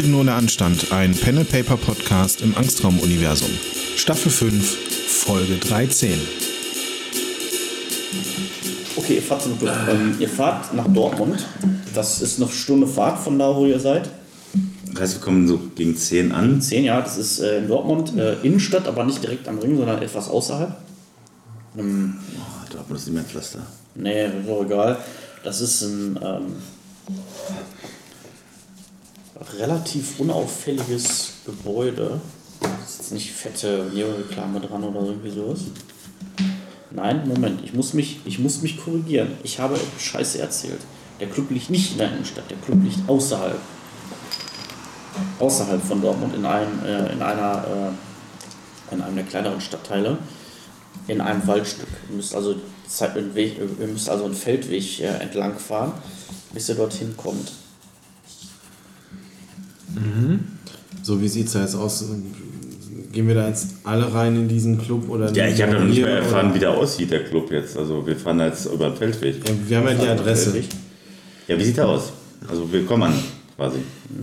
Helden ohne Anstand, ein Pen Paper Podcast im Angstraum-Universum. Staffel 5, Folge 13. Okay, ihr fahrt, zum, ähm, ihr fahrt nach Dortmund. Das ist eine Stunde Fahrt von da, wo ihr seid. Das heißt, wir kommen so gegen 10 an. Zehn Jahre, das ist äh, in Dortmund, äh, Innenstadt, aber nicht direkt am Ring, sondern etwas außerhalb. Ähm, Oh, Dortmund ist nicht mehr ein Pflaster. nee, ist auch egal. Das ist ein ähm, relativ unauffälliges Gebäude. Ist jetzt nicht fette Neoreklame dran oder irgendwie sowas. Nein, Moment, ich muss mich, ich muss mich korrigieren. Ich habe Scheiße erzählt. Der Club liegt nicht in der Innenstadt, der Club liegt außerhalb. Außerhalb von Dortmund in, einem, äh, in einer äh, in einem der kleineren Stadtteile in einem Waldstück. Ihr müsst also, Zeit- einen Weg, ihr müsst also einen Feldweg äh, entlang fahren, bis ihr dorthin kommt. So, wie sieht es da jetzt aus? Gehen wir da jetzt alle rein in diesen Club? Oder Ja, ich habe noch nicht mehr erfahren, oder- wie der aussieht, der Club jetzt. Also wir fahren da jetzt über den Feldweg. Ja, Wir haben ja die Adresse. Ja, wie sieht der aus? Also wir kommen an, quasi.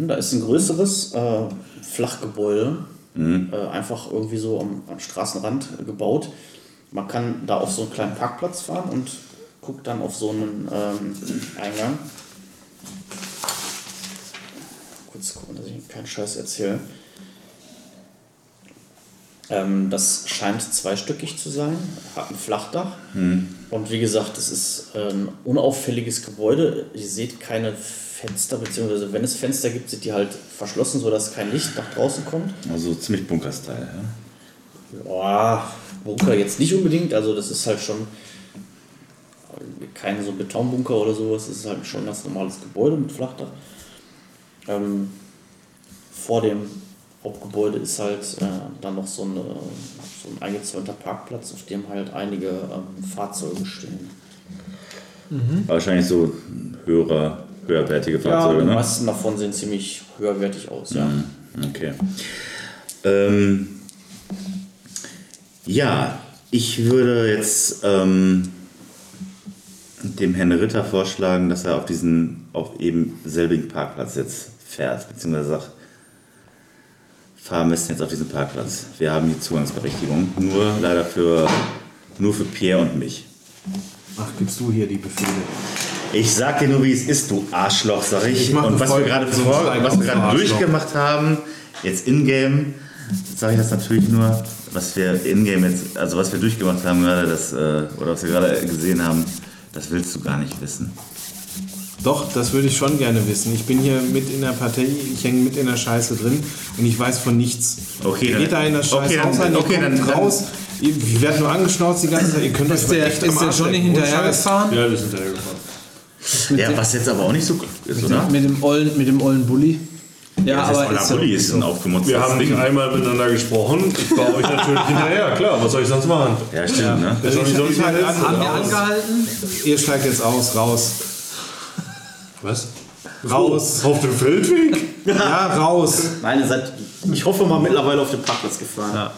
Da ist ein größeres äh, Flachgebäude, äh, einfach irgendwie so am, am Straßenrand gebaut. Man kann da auf so einen kleinen Parkplatz fahren und guckt dann auf so einen ähm, Eingang. Kurz gucken, dass ich keinen Scheiß erzähle. Ähm, das scheint zweistöckig zu sein, hat ein Flachdach. Und wie gesagt, es ist ein unauffälliges Gebäude. Ihr seht keine Fenster, beziehungsweise wenn es Fenster gibt, sind die halt verschlossen, sodass kein Licht nach draußen kommt. Also ziemlich Bunker-Style. Ja? Ja, Bunker jetzt nicht unbedingt, also das ist halt schon kein so Betonbunker oder sowas, es ist halt schon ein ganz normales Gebäude mit Flachdach. Ähm, vor dem Hauptgebäude ist halt äh, dann noch so, eine, so ein eingezäunter Parkplatz, auf dem halt einige ähm, Fahrzeuge stehen. Wahrscheinlich so höhere, höherwertige Ja, Fahrzeuge, die ne? meisten davon sehen ziemlich höherwertig aus, ja. Okay. Ähm, ja, ich würde jetzt ähm, dem Herrn Ritter vorschlagen, dass er auf diesen, auf eben selbigen Parkplatz jetzt fährt, beziehungsweise sagt, fahr am besten jetzt auf diesen Parkplatz. Wir haben die Zugangsberechtigung. Nur leider für, nur für Pierre und mich. Ach, gibst du hier die Befehle? Ich sag dir nur, wie es ist, du Arschloch, sag ich. Ich und was wir gerade so was wir gerade durchgemacht haben, jetzt in-game, sage ich das natürlich nur, was wir in-game jetzt, also was wir durchgemacht haben gerade, das, äh, oder was wir gerade gesehen haben, das willst du gar nicht wissen. Doch, das würde ich schon gerne wissen. Ich bin hier mit in der Partei, ich hänge mit in der Scheiße drin und ich weiß von nichts. Okay, Ihr dann- geht da in das scheiß okay, dann- rein, ihr okay, kommt dann- dann- raus, ihr ihr werdet nur angeschnauzt die ganze Zeit, ihr könnt euch Ist der, echt ist der Arsch Johnny hinterhergefahren? Ja, wir sind hinterhergefahren. Ja, was jetzt aber auch nicht so klug ist, oder? Mit dem ollen, mit dem ollen Bulli? Ja, das aber ist Bulli ja ist ein aufgemutztes Wir haben nicht einmal miteinander gesprochen. Ich war euch natürlich hinterher. Klar, was soll ich sonst machen? Ja, stimmt, ne? Der Johnny soll ich nicht an- helfen. Haben wir angehalten? Ihr steigt jetzt aus, raus. Was? Raus. Auf dem Feldweg? Ja, raus. Nein, ihr seid, ich hoffe mal, mittlerweile auf den Parkplatz gefahren.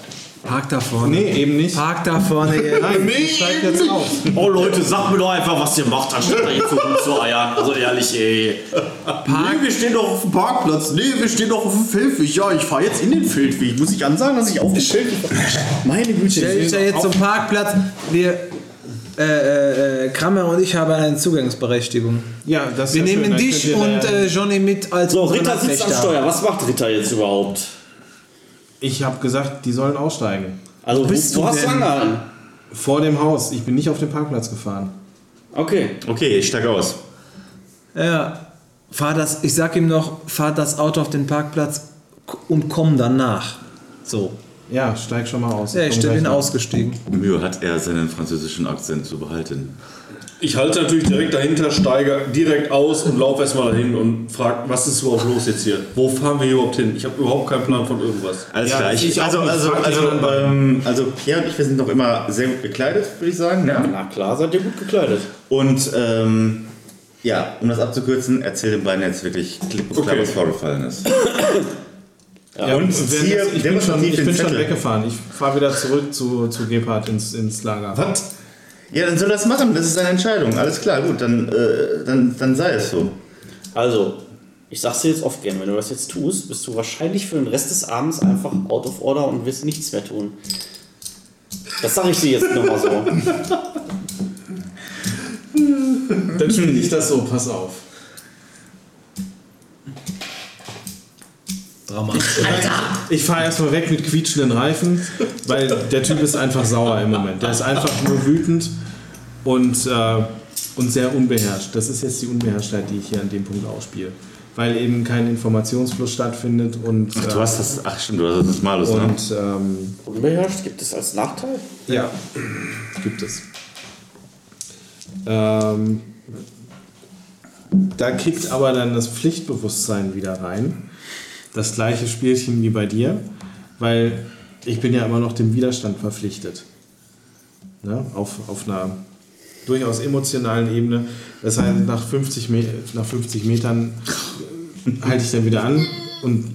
Park da vorne. Nee, eben nicht. Park da vorne. ey. Nein, ihr steigt jetzt aus. Oh Leute, sagt mir doch einfach, was ihr macht, anstatt da jetzt so gut zu eiern. Also ehrlich, ey. Nee, wir stehen doch auf dem Parkplatz. Nee, wir stehen doch auf dem Feldweg. Ja, ich fahre jetzt in den Feldweg. Muss ich ansagen, dass ich auf dem Feldweg Meine Güte. Stell dich da jetzt zum Parkplatz. Wir, äh, äh, äh, Kramer und ich haben eine Zugangsberechtigung. Ja, das ist Wir ja schön, nehmen dann dich und äh, Johnny mit als So, Ritter sitzt am. Steuer. Was macht Ritter jetzt überhaupt? Ich habe gesagt, die sollen aussteigen. Also, bist wo, wo du hast du angehalten? Vor dem Haus. Ich bin nicht auf den Parkplatz gefahren. Okay. Okay, ich steige aus. Ja. Fahr das, ich sag ihm noch, fahr das Auto auf den Parkplatz und komm danach. So. Ja, steig schon mal aus. Ja, ich bin ausgestiegen. Mühe hat er, seinen französischen Akzent zu behalten. Ich halte natürlich direkt dahinter, steige direkt aus und laufe erstmal dahin und frage, was ist überhaupt los jetzt hier? Wo fahren wir hier überhaupt hin? Ich habe überhaupt keinen Plan von irgendwas. Alles Ja, klar. ich Ich, also, nicht. also, Frag also, anderen beiden. ähm, also Pierre und ich, wir sind noch immer sehr gut gekleidet, würde ich sagen. Ja. Na klar, seid ihr gut gekleidet. Und ähm, ja, um das abzukürzen, erzähl den beiden jetzt wirklich klipp und klar, Okay. was vorgefallen ist. Ja, und ziehe ich bin schon, ich bin schon weggefahren. Ich fahre wieder zurück zu, zu Gebhardt ins, ins Lager. Was? Ja, dann soll er das machen. Das ist seine Entscheidung. Alles klar, gut, dann, äh, dann, dann sei es so. Also, Ich sag's dir jetzt oft gern, wenn du das jetzt tust, bist du wahrscheinlich für den Rest des Abends einfach out of order und wirst nichts mehr tun. Das sage ich dir jetzt nochmal so. Dann spiele ich das so, pass auf. Dramatisch. Ich fahre erstmal weg mit quietschenden Reifen, weil der Typ ist einfach sauer im Moment. Der ist einfach nur wütend und, äh, und sehr unbeherrscht. Das ist jetzt die Unbeherrschtheit, die ich hier an dem Punkt ausspiele. Weil eben kein Informationsfluss stattfindet und, Ach, äh, du hast das, ach stimmt, du hast das Malus, ne? und ähm, Unbeherrscht gibt es als Nachteil? ja, gibt es. Ähm, da kickt aber dann das Pflichtbewusstsein wieder rein. Das gleiche Spielchen wie bei dir, weil ich bin ja immer noch dem Widerstand verpflichtet. Ne? Auf, auf einer durchaus emotionalen Ebene. Das heißt, nach 50, Me nach 50 Metern halte ich dann wieder an und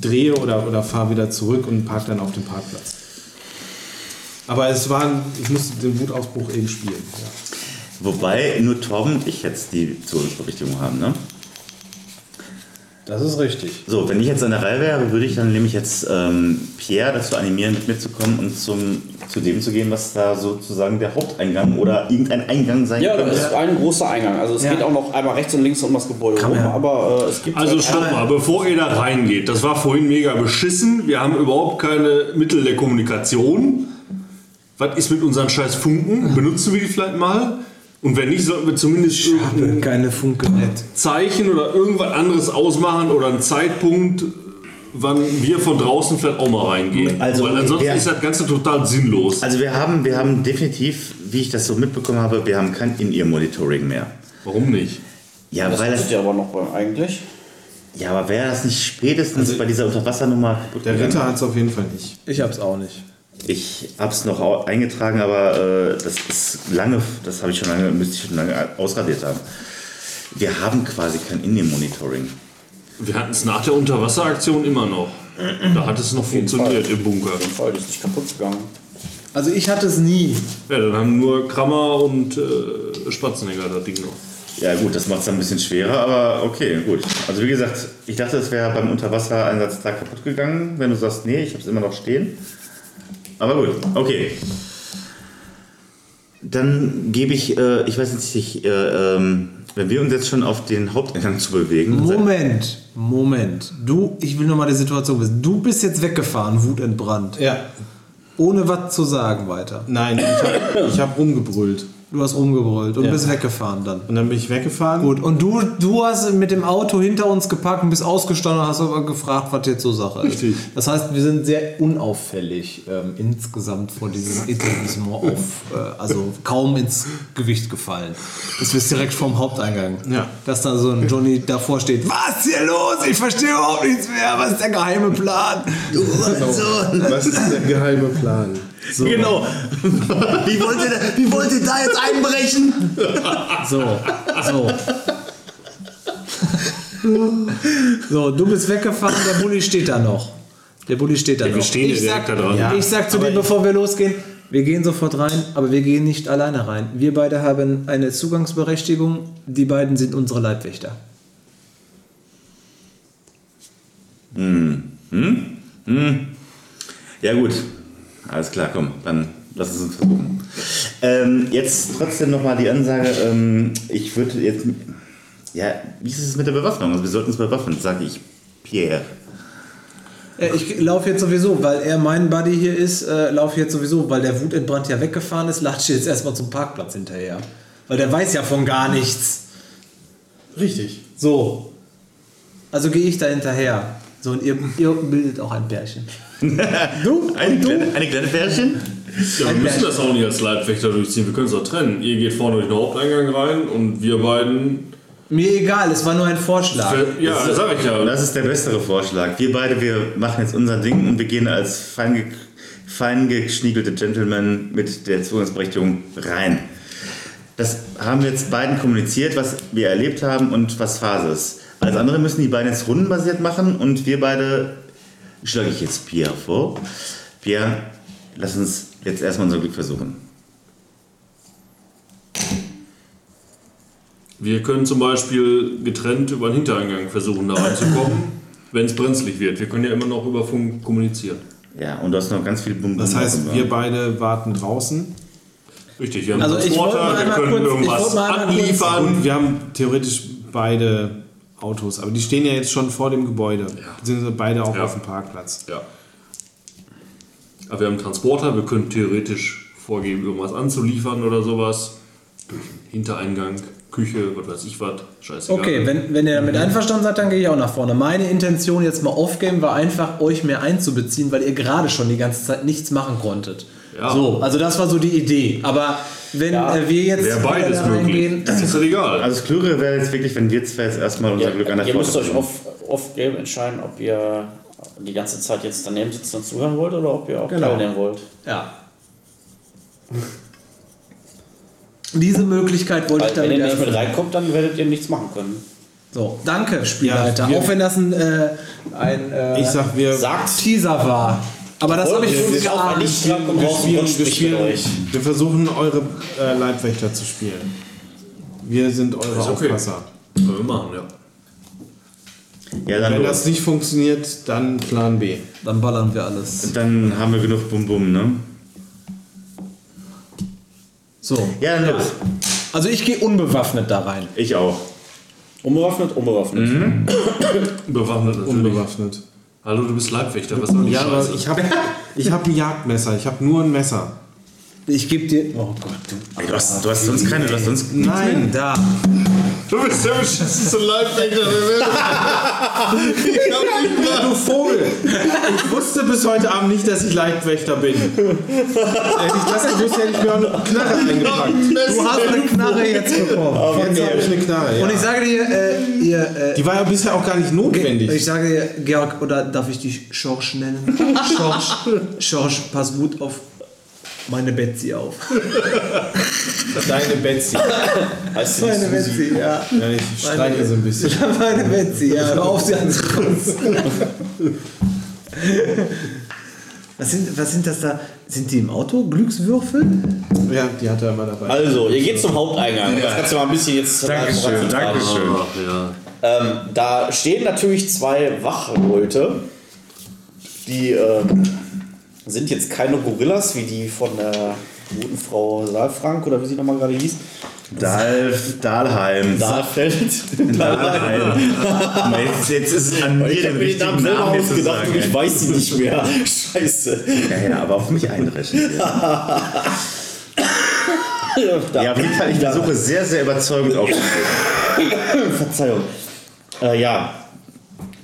drehe oder, oder fahre wieder zurück und parke dann auf dem Parkplatz. Aber es war, ich musste den Wutausbruch eben spielen. Ja. Wobei nur Torben und ich jetzt die Zugangsberechtigung haben, ne? Das ist richtig. So, wenn ich jetzt an der Reihe wäre, würde ich dann nämlich jetzt ähm, Pierre dazu animieren, mit mir zu kommen und zum, zu dem zu gehen, was da sozusagen der Haupteingang oder irgendein Eingang sein Ja, das könnte. ist ein großer Eingang. Also es Ja. geht auch noch einmal rechts und links um das Gebäude rum, ja. aber äh, es gibt Also stopp mal, bevor ihr da reingeht. Das war vorhin mega beschissen. Wir haben überhaupt keine Mittel der Kommunikation. Was ist mit unseren scheiß Funken? Benutzen wir die vielleicht mal? Und wenn nicht, sollten wir zumindest irgendein Keine Funke. Zeichen oder irgendwas anderes ausmachen oder einen Zeitpunkt, wann wir von draußen vielleicht auch mal reingehen. Also, Weil ansonsten wer- ist das Ganze total sinnlos. Also wir haben, wir haben definitiv, wie ich das so mitbekommen habe, wir haben kein In-Ear-Monitoring mehr. Warum nicht? Ja, Das weil ist das, ja aber noch beim eigentlich. ja, aber wäre das nicht spätestens bei dieser Unterwassernummer Der? Ritter hat es auf jeden Fall nicht. Ich hab's auch nicht. Ich habe es noch eingetragen, aber äh, das ist lange, das habe ich schon lange, müsste ich schon lange ausradiert haben. Wir haben quasi kein In-Ear-Monitoring. Wir hatten es nach der Unterwasseraktion immer noch. Da hat es noch funktioniert im Bunker. Voll, die ist nicht kaputt gegangen. Also ich hatte es nie. Ja, dann haben nur Krammer und äh, Spatzenegger das Ding noch. Ja gut, das macht es ein bisschen schwerer, aber okay, gut. Also wie gesagt, ich dachte, es wäre beim Unterwassereinsatz da kaputt gegangen. Wenn du sagst, nee, ich habe es immer noch stehen. Aber gut, okay. Dann gebe ich, äh, ich weiß nicht, ich, äh, ähm, wenn wir uns jetzt schon auf den Haupteingang zu bewegen. Moment, Moment. Du, ich will nochmal die Situation wissen. Du bist jetzt weggefahren, wutentbrannt. Ja. Ohne was zu sagen weiter. Nein, ich habe ich hab rumgebrüllt. Du hast rumgebrüllt und Ja. bist weggefahren dann. Und dann bin ich weggefahren. Gut, und du, du hast mit dem Auto hinter uns geparkt und bist ausgestanden und hast aber gefragt, was jetzt so Sache ist. Richtig. Das heißt, wir sind sehr unauffällig ähm, insgesamt von diesem Etablissement auf, äh, also kaum ins Gewicht gefallen. Das ist direkt vom Haupteingang. Ja. Dass da so ein Johnny davor steht, was ist hier los? Ich verstehe überhaupt nichts mehr. Was ist der geheime Plan? Du Hurensohn. Was ist der geheime Plan? Genau. wie, wollt ihr, da- wie wollt ihr da jetzt einbrechen? So, so. So, du bist weggefahren, der Bulli steht da noch. Der Bulli steht da Ja, wir noch. stehen ich sag, direkt da dran. Ja, ich sag zu dir, bevor wir losgehen, wir gehen sofort rein, aber wir gehen nicht alleine rein. Wir beide haben eine Zugangsberechtigung. Die beiden sind unsere Leibwächter. Ja gut, alles klar, komm, dann lass es uns versuchen. Ähm, jetzt trotzdem nochmal die Ansage, ähm, ich würde jetzt, ja, wie ist es mit der Bewaffnung? Also wir sollten uns bewaffnen, sage ich Pierre. Äh, Ich laufe jetzt sowieso, weil er mein Buddy hier ist, äh, laufe jetzt sowieso, weil der Wutentbrannt ja weggefahren ist, latsche jetzt erstmal zum Parkplatz hinterher. Weil der weiß ja von gar nichts. Richtig. So. Also gehe ich da hinterher. So, und ihr, ihr bildet auch ein Pärchen. Du? Eine du? kleine, eine kleine Pärchen? Ja, wir müssen das auch nicht als Leibwächter durchziehen. Wir können es auch trennen. Ihr geht vorne durch den Haupteingang rein und wir beiden. Mir egal, es war nur ein Vorschlag. Ja, sag ich ja. Das ist der bessere Vorschlag. Wir beide, wir machen jetzt unser Ding und wir gehen als fein, ge fein geschniegelte Gentlemen mit der Zugangsberechtigung rein. Das haben wir jetzt beiden kommuniziert, was wir erlebt haben und was Phase ist. Alles andere müssen die beiden jetzt rundenbasiert machen und wir beide, schlage ich jetzt Pierre vor. Pierre, lass uns jetzt erstmal unser Glück versuchen. Wir können zum Beispiel getrennt über den Hintereingang versuchen, da reinzukommen, wenn es brenzlig wird. Wir können ja immer noch über Funk kommunizieren. Ja, und du hast noch ganz viel Bum Das heißt, wir beide warten draußen Richtig, wir haben Also ich Transporter, wir können kurz- irgendwas anliefern. und wir haben theoretisch beide Autos, aber die stehen ja jetzt schon vor dem Gebäude. Beziehungsweise beide auch Ja. auf dem Parkplatz. Ja. Aber wir haben einen Transporter, wir können theoretisch vorgeben, irgendwas anzuliefern oder sowas. Durch den Hintereingang, Küche, was weiß ich was. Scheißegal. Okay, wenn, wenn ihr damit einverstanden seid, dann gehe ich auch nach vorne. Meine Intention jetzt mal off-game war einfach, euch mehr einzubeziehen, weil ihr gerade schon die ganze Zeit nichts machen konntet. Ja. So, also das war so die Idee. Aber wenn Ja, äh, wir jetzt beides reingehen, Das ist ja egal. Also das Klügere wäre jetzt wirklich, wenn wir zwei jetzt erstmal unser Ja, Glück an der ihr müsst Pforte euch versuchen. off, off Game entscheiden, ob ihr die ganze Zeit jetzt daneben sitzen und zuhören wollt oder ob ihr auch Genau. teilnehmen wollt. ja. Diese Möglichkeit wollte ich Weil wenn damit ihr nicht mit reinkommt, dann werdet ihr nichts machen können. So, danke, Spielleiter. Ja, auch wenn das ein, äh, ein äh, Ich sag, wir, Sagt, Teaser war. Aber das habe ich wir schon sind auf ein geahnt. Lichtschrank und wir, spielen, wir, spielen, wir versuchen eure äh, Leibwächter zu spielen. Wir sind eure Ist okay. Aufpasser. Können wir machen, ja. Ja, dann, Wenn los. das nicht funktioniert, dann Plan B. Dann ballern wir alles. dann haben wir genug Bum Bum, ne? So. Ja, dann los. Also ich gehe unbewaffnet da rein. Ich auch. Unbewaffnet, unbewaffnet. Bewaffnet natürlich. Unbewaffnet. Hallo, du bist Leibwächter, was soll die Ja, aber Scheiße? ich habe ich hab ein Jagdmesser. Ich habe nur ein Messer. Ich gebe dir. Oh Gott, du. Ey, du, hast, du hast sonst keine, du hast sonst Nein. Da. Du bist der beschissenste Leibwächter der Welt. ich hab dich Ja, du Vogel! Ich wusste bis heute Abend nicht, dass ich Leibwächter bin. Hätte ich das gewusst, hätte ich mir auch eine Knarre eingepackt. Du hast eine Knarre jetzt bekommen. Jetzt habe ich eine Knarre, ja. Und ich sage dir, äh, ihr, äh, Die war ja bisher auch gar nicht ich notwendig. sage dir, Georg, oder darf ich dich Schorsch nennen? Schorsch, Schorsch, pass gut auf meine Betsy auf. Deine Betsy. Heißt sie Meine Susi? Betsy, ja. Ja, ich streite so ein bisschen. Meine Betsy, ja. Hör auf, sie anzukotzen. Was sind, was sind das da? Sind die im Auto? Glückswürfel? Ja, die hat er immer dabei. Also, ihr geht zum Haupteingang. Das kannst du mal ein bisschen jetzt Dankeschön. Dankeschön. Ja. Ähm, da stehen natürlich zwei Wachleute, die ähm, sind jetzt keine Gorillas wie die von der guten Frau Saalfrank oder wie sie nochmal gerade hieß. Dalf, Dahlheim. Dahlfeld. Dahlheim. jetzt, jetzt ist es an mir, Ich den Namen richtigen Namen zu ausgedacht sagen. und ich weiß sie nicht mehr. Scheiße. Ja, ja, aber auf mich einrechnen. Ja. Auf jeden Fall, ich versuche sehr, sehr überzeugend aufzutreten. Verzeihung. Äh, ja,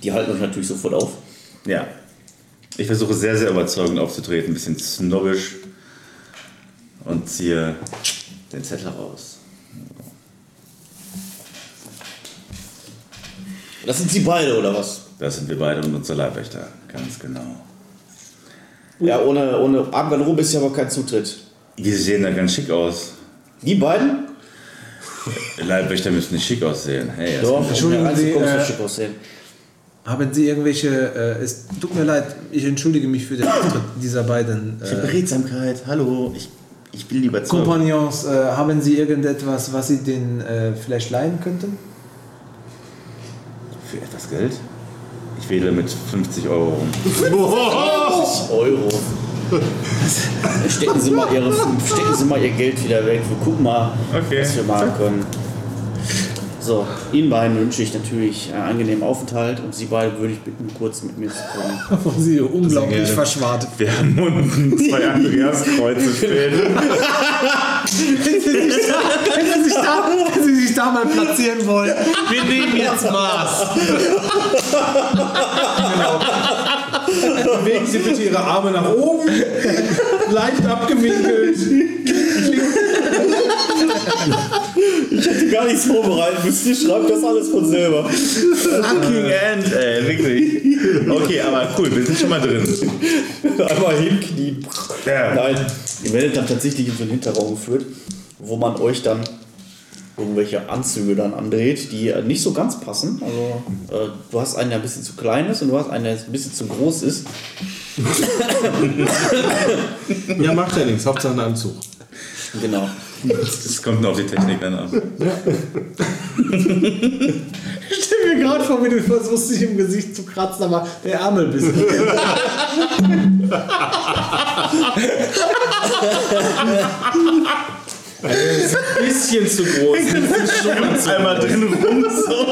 die halten euch natürlich sofort auf. Ja. Ich versuche sehr, sehr überzeugend aufzutreten, ein bisschen snobbisch und ziehe den Zettel raus. Das sind sie beide, oder was? Das sind wir beide und unser Leibwächter, ganz genau. Ja, ohne, ohne Armgarderobe ist ja aber kein Zutritt. Die sehen da ganz schick aus. Die beiden? Leibwächter müssen nicht schick aussehen. Hey, Doch, Entschuldigen um Sie, äh, schick aussehen. Haben Sie irgendwelche, äh, es tut mir leid, ich entschuldige mich für den Auftritt dieser beiden Ich habe äh, Beredsamkeit, hallo, ich, ich will lieber Zeug. Kompagnons. Äh, haben Sie irgendetwas, was Sie denen äh, vielleicht leihen könnten? Für etwas Geld? Ich wähle mit 50 Euro rum. 50 Euro. stecken, Sie mal ihre, stecken Sie mal Ihr Geld wieder weg. Wir gucken mal, Okay. was wir machen können. So, Ihnen beiden wünsche ich natürlich einen angenehmen Aufenthalt und Sie beide würde ich bitten, kurz mit mir zu kommen. Wo Sie unglaublich gerne. verschwartet. Wir haben unten zwei Andreaskreuze stehen. wenn, Sie sich da, wenn, Sie sich da, mal platzieren wollen, wir nehmen jetzt Maß. Bewegen Sie bitte Ihre Arme nach oben, leicht abgewinkelt. Ich hatte gar nichts vorbereitet, bis ihr schreibt das alles von selber. Fucking End, ey, wirklich. Okay, aber cool, wir sind schon mal drin. Einmal hinknien. Ja. Nein, ihr werdet dann tatsächlich in so einen Hinterraum geführt, wo man euch dann irgendwelche Anzüge dann andreht, die nicht so ganz passen. Also äh, du hast einen, der ein bisschen zu klein ist und du hast einen, der ein bisschen zu groß ist. Ja, macht ja nichts, Hauptsache ein Anzug. Genau. Das kommt nur auf die Technik dann an. Ich stell mir gerade vor, wie du versuchst, dich im Gesicht zu kratzen, aber der Ärmel bist. Bisschen zu groß. Einmal drin rum so.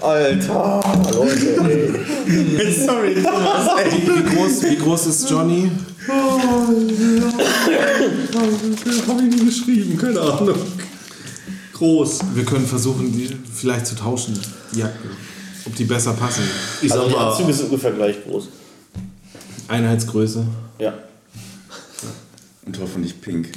Alter, Leute, ey. Sorry, Thomas, ey. Wie groß, wie groß ist Johnny? Habe ich nie geschrieben, keine Ahnung. Groß. Wir können versuchen, die vielleicht zu tauschen, die Jacken. Ob die besser passen. Ich Also sag die mal, Anzüge sind ungefähr gleich groß. Einheitsgröße. Ja. Und hoffentlich pink.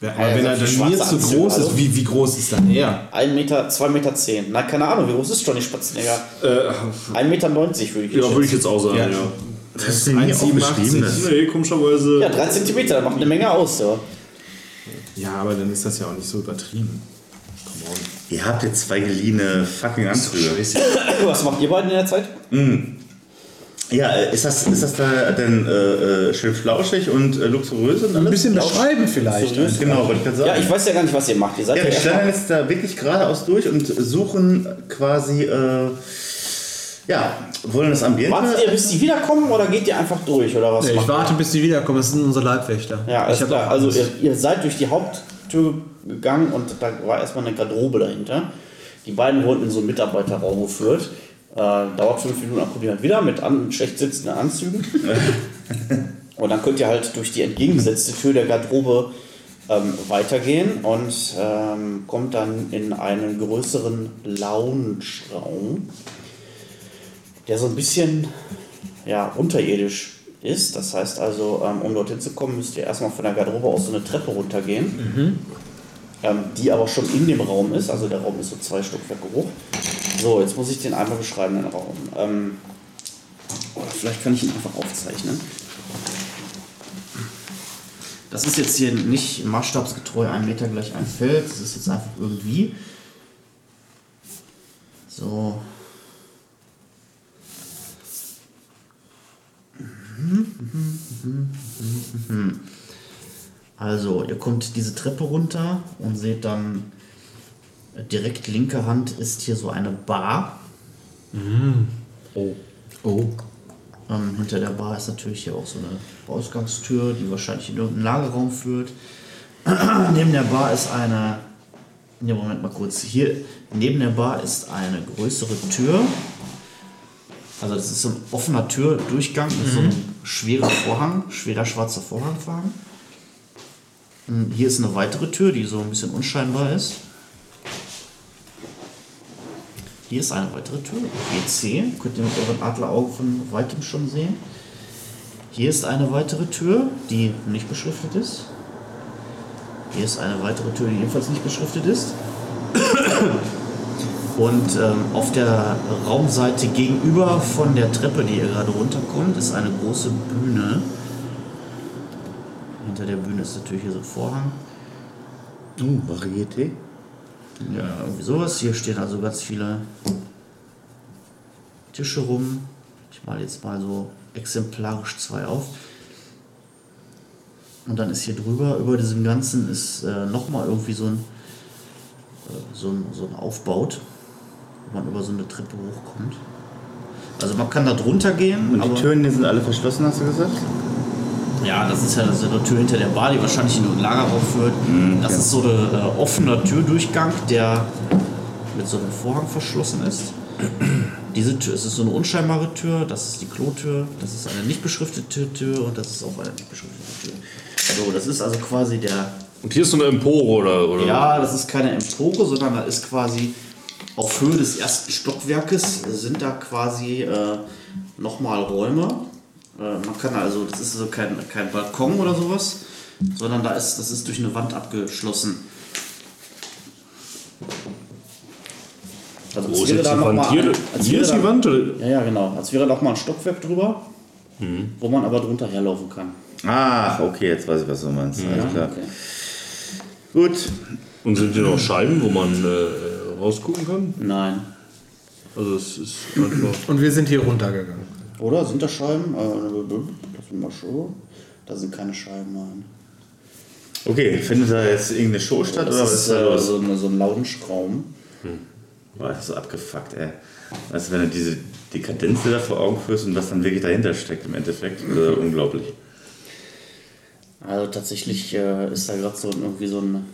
Ja, Ja, aber wenn er dann mir zu Anzüge, groß hallo? ist, wie, wie groß ist dann er? 1 Meter, 2 Meter 10. Na, keine Ahnung, wie groß ist Johnny Spatzenegger? äh, 1,90 Meter würde ich ja, würde ich jetzt auch sagen, ja. Das ist nie 1,87. aufgeschrieben. Nee, komischerweise. Ja, 3 Zentimeter, das macht eine Menge aus. So. Ja, aber dann ist das ja auch nicht so übertrieben. Come on. Ihr habt jetzt zwei geliehene fucking Anzüge. Was macht ihr beiden in der Zeit? Ja, äh, ist das, ist das da denn äh, äh, schön flauschig und äh, luxuriös und alles? Ein bisschen beschreiben vielleicht. Seriös? Genau, wollte ich gerade sagen. Ja, ich weiß ja gar nicht, was ihr macht. Ihr seid Ja, ja, wir schlendern jetzt da wirklich geradeaus durch und suchen quasi, äh, ja, wollen das Ambiente. Wartet ihr, bis die wiederkommen oder geht ihr einfach durch oder was? Nee, ich warte, ihr? bis die wiederkommen. Das sind unsere Leibwächter. Ja, alles ich klar. auch Also ihr, ihr seid durch die Haupttür gegangen und da war erstmal eine Garderobe dahinter. Die beiden wurden in so einen Mitarbeiterraum geführt. Äh, dauert fünf Minuten, dann kommt ihr halt wieder mit an, schlecht sitzenden Anzügen. und dann könnt ihr halt durch die entgegengesetzte Tür der Garderobe ähm, weitergehen und ähm, kommt dann in einen größeren Lounge-Raum, der so ein bisschen ja, unterirdisch ist. Das heißt also, ähm, um dorthin zu kommen, müsst ihr erstmal von der Garderobe aus so eine Treppe runtergehen, ähm, die aber schon in dem Raum ist. Also der Raum ist so zwei Stockwerke hoch. So, jetzt muss ich den einmal beschreiben, den Raum. Ähm, oder vielleicht kann ich ihn einfach aufzeichnen. Das ist jetzt hier nicht maßstabsgetreu ein Meter gleich ein Feld. Das ist jetzt einfach irgendwie. So. Also, ihr kommt diese Treppe runter und seht dann äh, direkt linke Hand ist hier so eine Bar. Oh. Oh. Ähm, hinter der Bar ist natürlich hier auch so eine Ausgangstür, die wahrscheinlich in irgendeinen Lagerraum führt. neben der Bar ist eine. Ne, Moment mal kurz. Hier neben der Bar ist eine größere Tür. Also das ist so ein offener Türdurchgang mit so einem schweren Vorhang, schwerer schwarzer Vorhang. Und Hier ist eine weitere Tür, die so ein bisschen unscheinbar ist. Hier ist eine weitere Tür, GC, könnt ihr mit euren Adleraugen von weitem schon sehen. Hier ist eine weitere Tür, die nicht beschriftet ist. Hier ist eine weitere Tür, die ebenfalls nicht beschriftet ist. Und ähm, auf der Raumseite gegenüber von der Treppe, die ihr gerade runterkommt, ist eine große Bühne. Hinter der Bühne ist natürlich hier so ein Vorhang. Uh, Varieté. Ja, irgendwie sowas. Hier stehen also ganz viele Tische rum. Ich mal jetzt mal so exemplarisch zwei auf. Und dann ist hier drüber, über diesem Ganzen ist äh, nochmal irgendwie so ein, äh, so ein, so ein Aufbaut, man über so eine Treppe hochkommt. Also man kann da drunter gehen, Und aber die Türen sind alle verschlossen, hast du gesagt? ja, das ist ja das ist eine Tür hinter der Bar, die wahrscheinlich in irgendein Lagerraum führt. das ist so ein äh, offener Türdurchgang, der mit so einem Vorhang verschlossen ist. Diese Tür, es ist so eine unscheinbare Tür, das ist die Klotür, das ist eine nicht beschriftete Tür und das ist auch eine nicht beschriftete Tür. So, das ist also quasi der. Und hier ist so eine Empore oder? oder? Ja, das ist keine Empore, sondern da ist quasi auf Höhe des ersten Stockwerkes sind da quasi äh, nochmal Räume. Äh, man kann also, das ist so kein, kein Balkon oder sowas, sondern da ist, das ist durch eine Wand abgeschlossen. Also Wo ist jetzt die Wand? Hier, hier ist die Wand? Ja, ja, genau. Als wäre noch mal ein Stockwerk drüber, wo man aber drunter herlaufen kann. Ach, okay, jetzt weiß ich, was du meinst. Alles klar. Okay. Gut. Und sind hier noch Scheiben, wo man äh, rausgucken kann? Nein. Also es ist einfach. Und wir sind hier runtergegangen. Oder? Sind da Scheiben? Äh, lass mich mal schauen. Da sind keine Scheiben, nein. Okay, findet da jetzt irgendeine Show statt oder was Das ist ist da äh, los? so, eine, so ein Lounge-Raum. Boah, das ist so abgefuckt, ey. Du, wenn du diese Dekadenz da vor Augen führst und was dann wirklich dahinter steckt im Endeffekt, äh, unglaublich. Also tatsächlich äh, ist da gerade so irgendwie so, ein,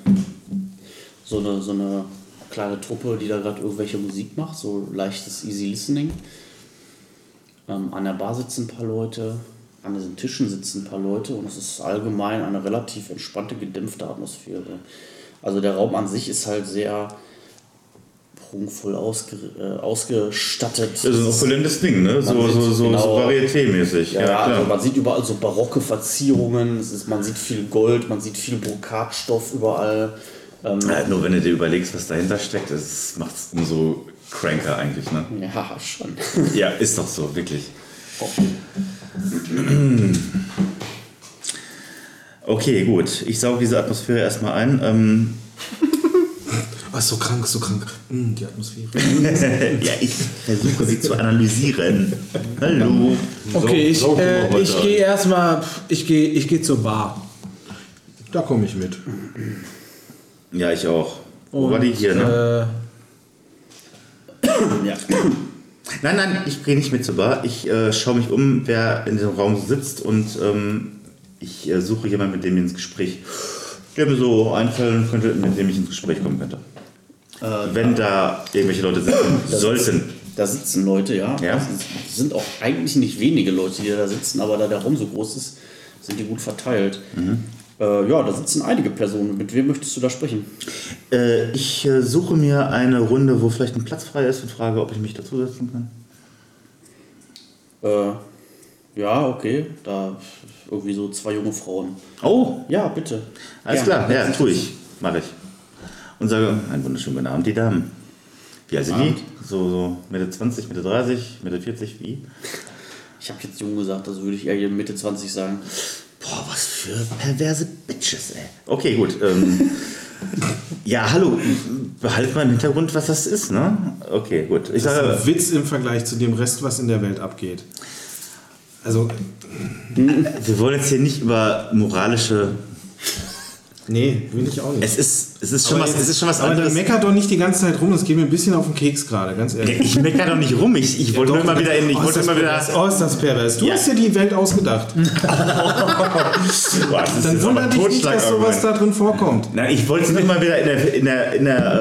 so, eine, so eine kleine Truppe, die da gerade irgendwelche Musik macht, so leichtes Easy Listening. Ähm, an der Bar sitzen ein paar Leute, an diesen Tischen sitzen ein paar Leute und es ist allgemein eine relativ entspannte, gedämpfte Atmosphäre. Also der Raum an sich ist halt sehr prunkvoll ausge, äh, ausgestattet. Das ist ein opulentes Ding, ne? So, Man so, so, genau- so Varieté-mäßig. Ja, Ja, also man sieht überall so barocke Verzierungen, ist, man sieht viel Gold, man sieht viel Brokatstoff überall. Ähm, Ja, nur wenn du dir überlegst, was dahinter steckt, macht es umso cranker eigentlich, ne? ja, schon. Ja, ist doch so, wirklich. Okay, gut. Ich sauge diese Atmosphäre erstmal ein. Ähm, Oh, ist so krank, so krank. Mm, die Atmosphäre. ja, ich versuche sie zu analysieren. Hallo. Okay, ich, äh, ich gehe erstmal, ich gehe ich geh zur Bar. Da komme ich mit. Ja, ich auch. Wo war die hier, ne? Äh, ja. Nein, nein, ich gehe nicht mit zur Bar. Ich äh, schaue mich um, wer in diesem Raum sitzt und ähm, ich äh, suche jemanden, mit dem ich ins Gespräch, der mir so einfallen könnte, mit dem ich ins Gespräch kommen könnte. Wenn da irgendwelche Leute sitzen sollten. Da sitzen Leute, ja. Ja. Es sind auch eigentlich nicht wenige Leute, die da sitzen, aber da der Raum so groß ist, sind die gut verteilt. Mhm. Äh, ja, da sitzen einige Personen. Mit wem möchtest du da sprechen? Äh, ich äh, suche mir eine Runde, wo vielleicht ein Platz frei ist und frage, ob ich mich dazusetzen kann. Äh, ja, okay. Da irgendwie so zwei junge Frauen. Oh, Ja, bitte. alles Gerne. klar, ja, tue ich. Mache ich. Und sage, einen wunderschönen guten Abend, die Damen. Wie alt sind die? So, so Mitte 20, Mitte 30, Mitte 40, wie? Ich habe jetzt jung gesagt, also würde ich eher Mitte 20 sagen. Boah, was für perverse Bitches, ey. Okay, gut. Ähm, ja, hallo. Behalt mal im Hintergrund, was das ist, ne? Okay, gut. Ich Das ist sage, ein Witz im Vergleich zu dem Rest, was in der Welt abgeht. Also, wir wollen jetzt hier nicht über moralische. Nee, will ich auch nicht. Es ist, es ist schon Aber was, es ist schon was Aber anderes. meckert doch nicht die ganze Zeit rum, das geht mir ein bisschen auf den Keks gerade, ganz ehrlich. Ich meckere doch nicht rum. Ich, ich wollte nur immer wieder in. Ich oh, wollte ist immer das wieder. Oh, ist das pervers. Du Ja. hast dir die Welt ausgedacht. Boah, Dann wundert aber dich nicht, dass sowas da drin vorkommt. Nein, ich wollte es mal wieder in der, in der, in der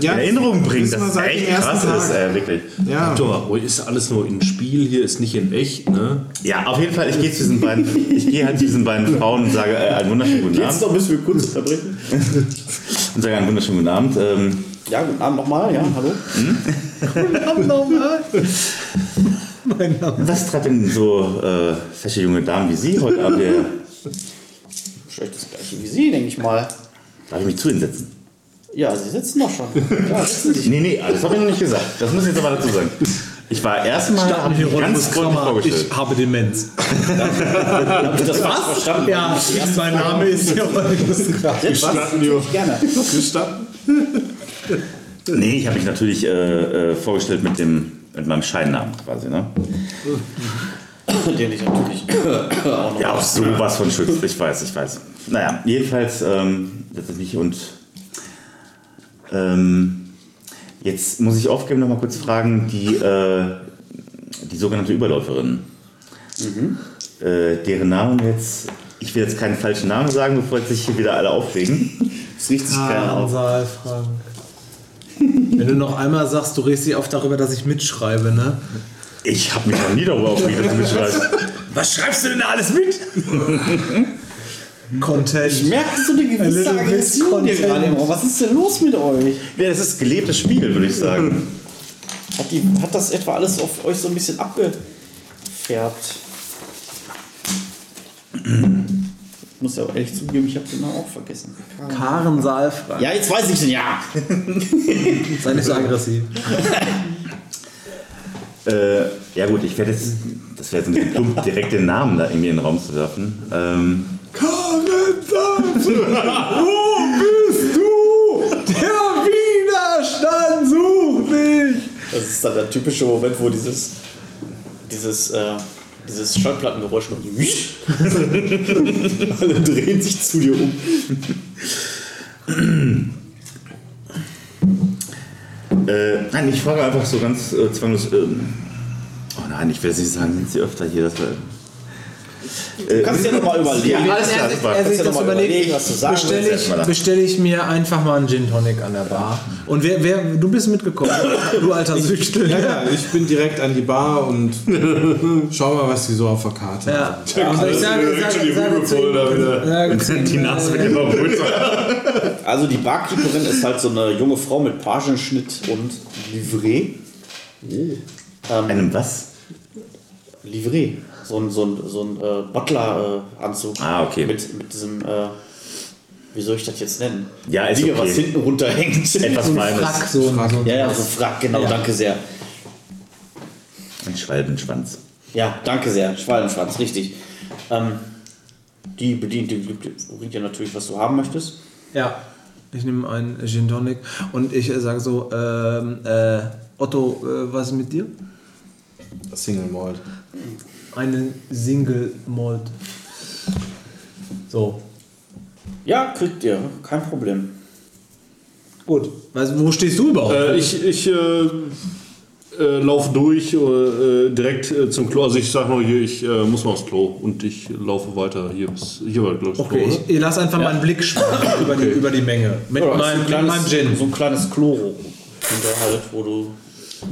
äh, Ja, in Erinnerung bringen, wissen dass wir es seit dem echt krass Tag. ist, äh, wirklich. Ja. Doch, ist alles nur in Spiel, hier ist nicht in echt, ne? Ja, auf jeden Fall, ich gehe zu diesen beiden, ich gehe halt zu diesen beiden Frauen und sage äh, einen wunderschönen guten Abend. noch müssen wir kurz unterbrechen. Und sage einen wunderschönen guten Abend. Ähm, Ja, guten Abend nochmal. Ja, hallo. mein Name. was treibt denn so äh, fesche junge Damen wie Sie heute Abend hier? Wahrscheinlich das gleiche wie Sie, denke ich mal. Darf ich mich zu Ihnen setzen? Ja, Sie sitzen doch schon. Ja, sitzen. Nee, nee, das habe ich noch nicht gesagt. Das muss ich jetzt aber dazu sagen. Ich war erstmal, ganz freundlich vorgestellt. Ich habe Demenz. Das falsch verstanden? Ja, mein Name ist hier Sitzen Sie gerne. Nee, ich habe mich natürlich äh, äh, vorgestellt mit, dem, mit meinem Scheinnamen quasi. Ne? Den ich natürlich auch noch. Ja, auch sowas von schützt. Ich weiß, ich weiß. Naja, jedenfalls ähm, letztendlich und ähm, jetzt muss ich aufgeben, noch mal kurz fragen, die, äh, die sogenannte Überläuferin, äh, deren Namen jetzt, ich will jetzt keinen falschen Namen sagen, bevor jetzt sich hier wieder alle aufregen. Es riecht sich keiner auf. Ansal, Frank. Wenn du noch einmal sagst, du regst dich auf darüber, dass ich mitschreibe, ne? Ich habe mich noch nie darüber aufgeregt, dass du mitschreibst. Was schreibst du denn da alles mit? Content. Ich merke so eine gewisse Aggression hier gerade im Raum. Was ist denn los mit euch? Ja, das ist gelebtes Spiel, würde ich sagen. Hat, die, hat das etwa alles auf euch so ein bisschen abgefärbt? Ich muss ja auch ehrlich zugeben, ich habe den Namen auch vergessen. Karen Saalfrank. Ja, jetzt weiß ich den, ja. Sei nicht so aggressiv. Äh, ja gut, ich werde jetzt, das wäre jetzt ein bisschen plump, direkt den Namen da irgendwie in den Raum zu werfen. Ähm, Der Widerstand sucht mich! Das ist dann der typische Moment, wo dieses, dieses, äh, dieses Schallplattengeräusch und so. Alle drehen sich zu dir um. Äh, nein, ich frage einfach so ganz äh, zwanglos. Ähm, oh nein, ich will nicht sagen, sind Sie öfter hier? Das war, Du kannst dir nochmal überlegen. Ja, alles klar, er, super. er sich ja das überlegt, überlegen, was du sagen bestelle ich, bestell ich mir einfach mal einen Gin Tonic an der Bar. Und wer, wer, du bist mitgekommen, du alter Süchtel. Ja, ja, ich bin direkt an die Bar und schau mal, was die so auf der Karte Ja. haben. Also ich sage, direkt schon sage, die sage, Rübe voll da wieder. sage, sage, die Nase wird immer größer. Also die Barkeeperin ist halt so eine junge Frau mit Pagenschnitt und Livret. Einem was? Livret. So ein, so ein, so ein äh, Butler-Anzug. Ah, okay. Mit, mit diesem, äh, wie soll ich das jetzt nennen? Ja, ist Dinge, okay. was hinten runterhängt. Etwas. Frack, so, ein- so. ein- Ja, ja, so Frack, genau, Ja. danke sehr. Ein Schwalbenschwanz. Ja, danke sehr. Schwalbenschwanz, richtig. Ähm, die bedient, die bringt dir natürlich, was du haben möchtest. Ja, ich nehme einen Gin Tonic und ich äh, sage so, ähm, äh, Otto, äh, was ist mit dir? Single Malt. Einen Single Malt. So, Ja, kriegt ihr, kein Problem. gut. Was, wo stehst du überhaupt? Äh, ich ich äh, äh, laufe durch äh, direkt äh, zum Klo. Also ich sag nur hier, ich äh, muss mal aufs Klo und ich laufe weiter. Hier, bis, hier war glaube ich das okay, Klo, ich, ich lasse einfach meinen Blick schweifen über, die, über die Menge. Mit, Ja, meinem, so ein mit meinem Gin. So ein kleines Klo halt, wo du.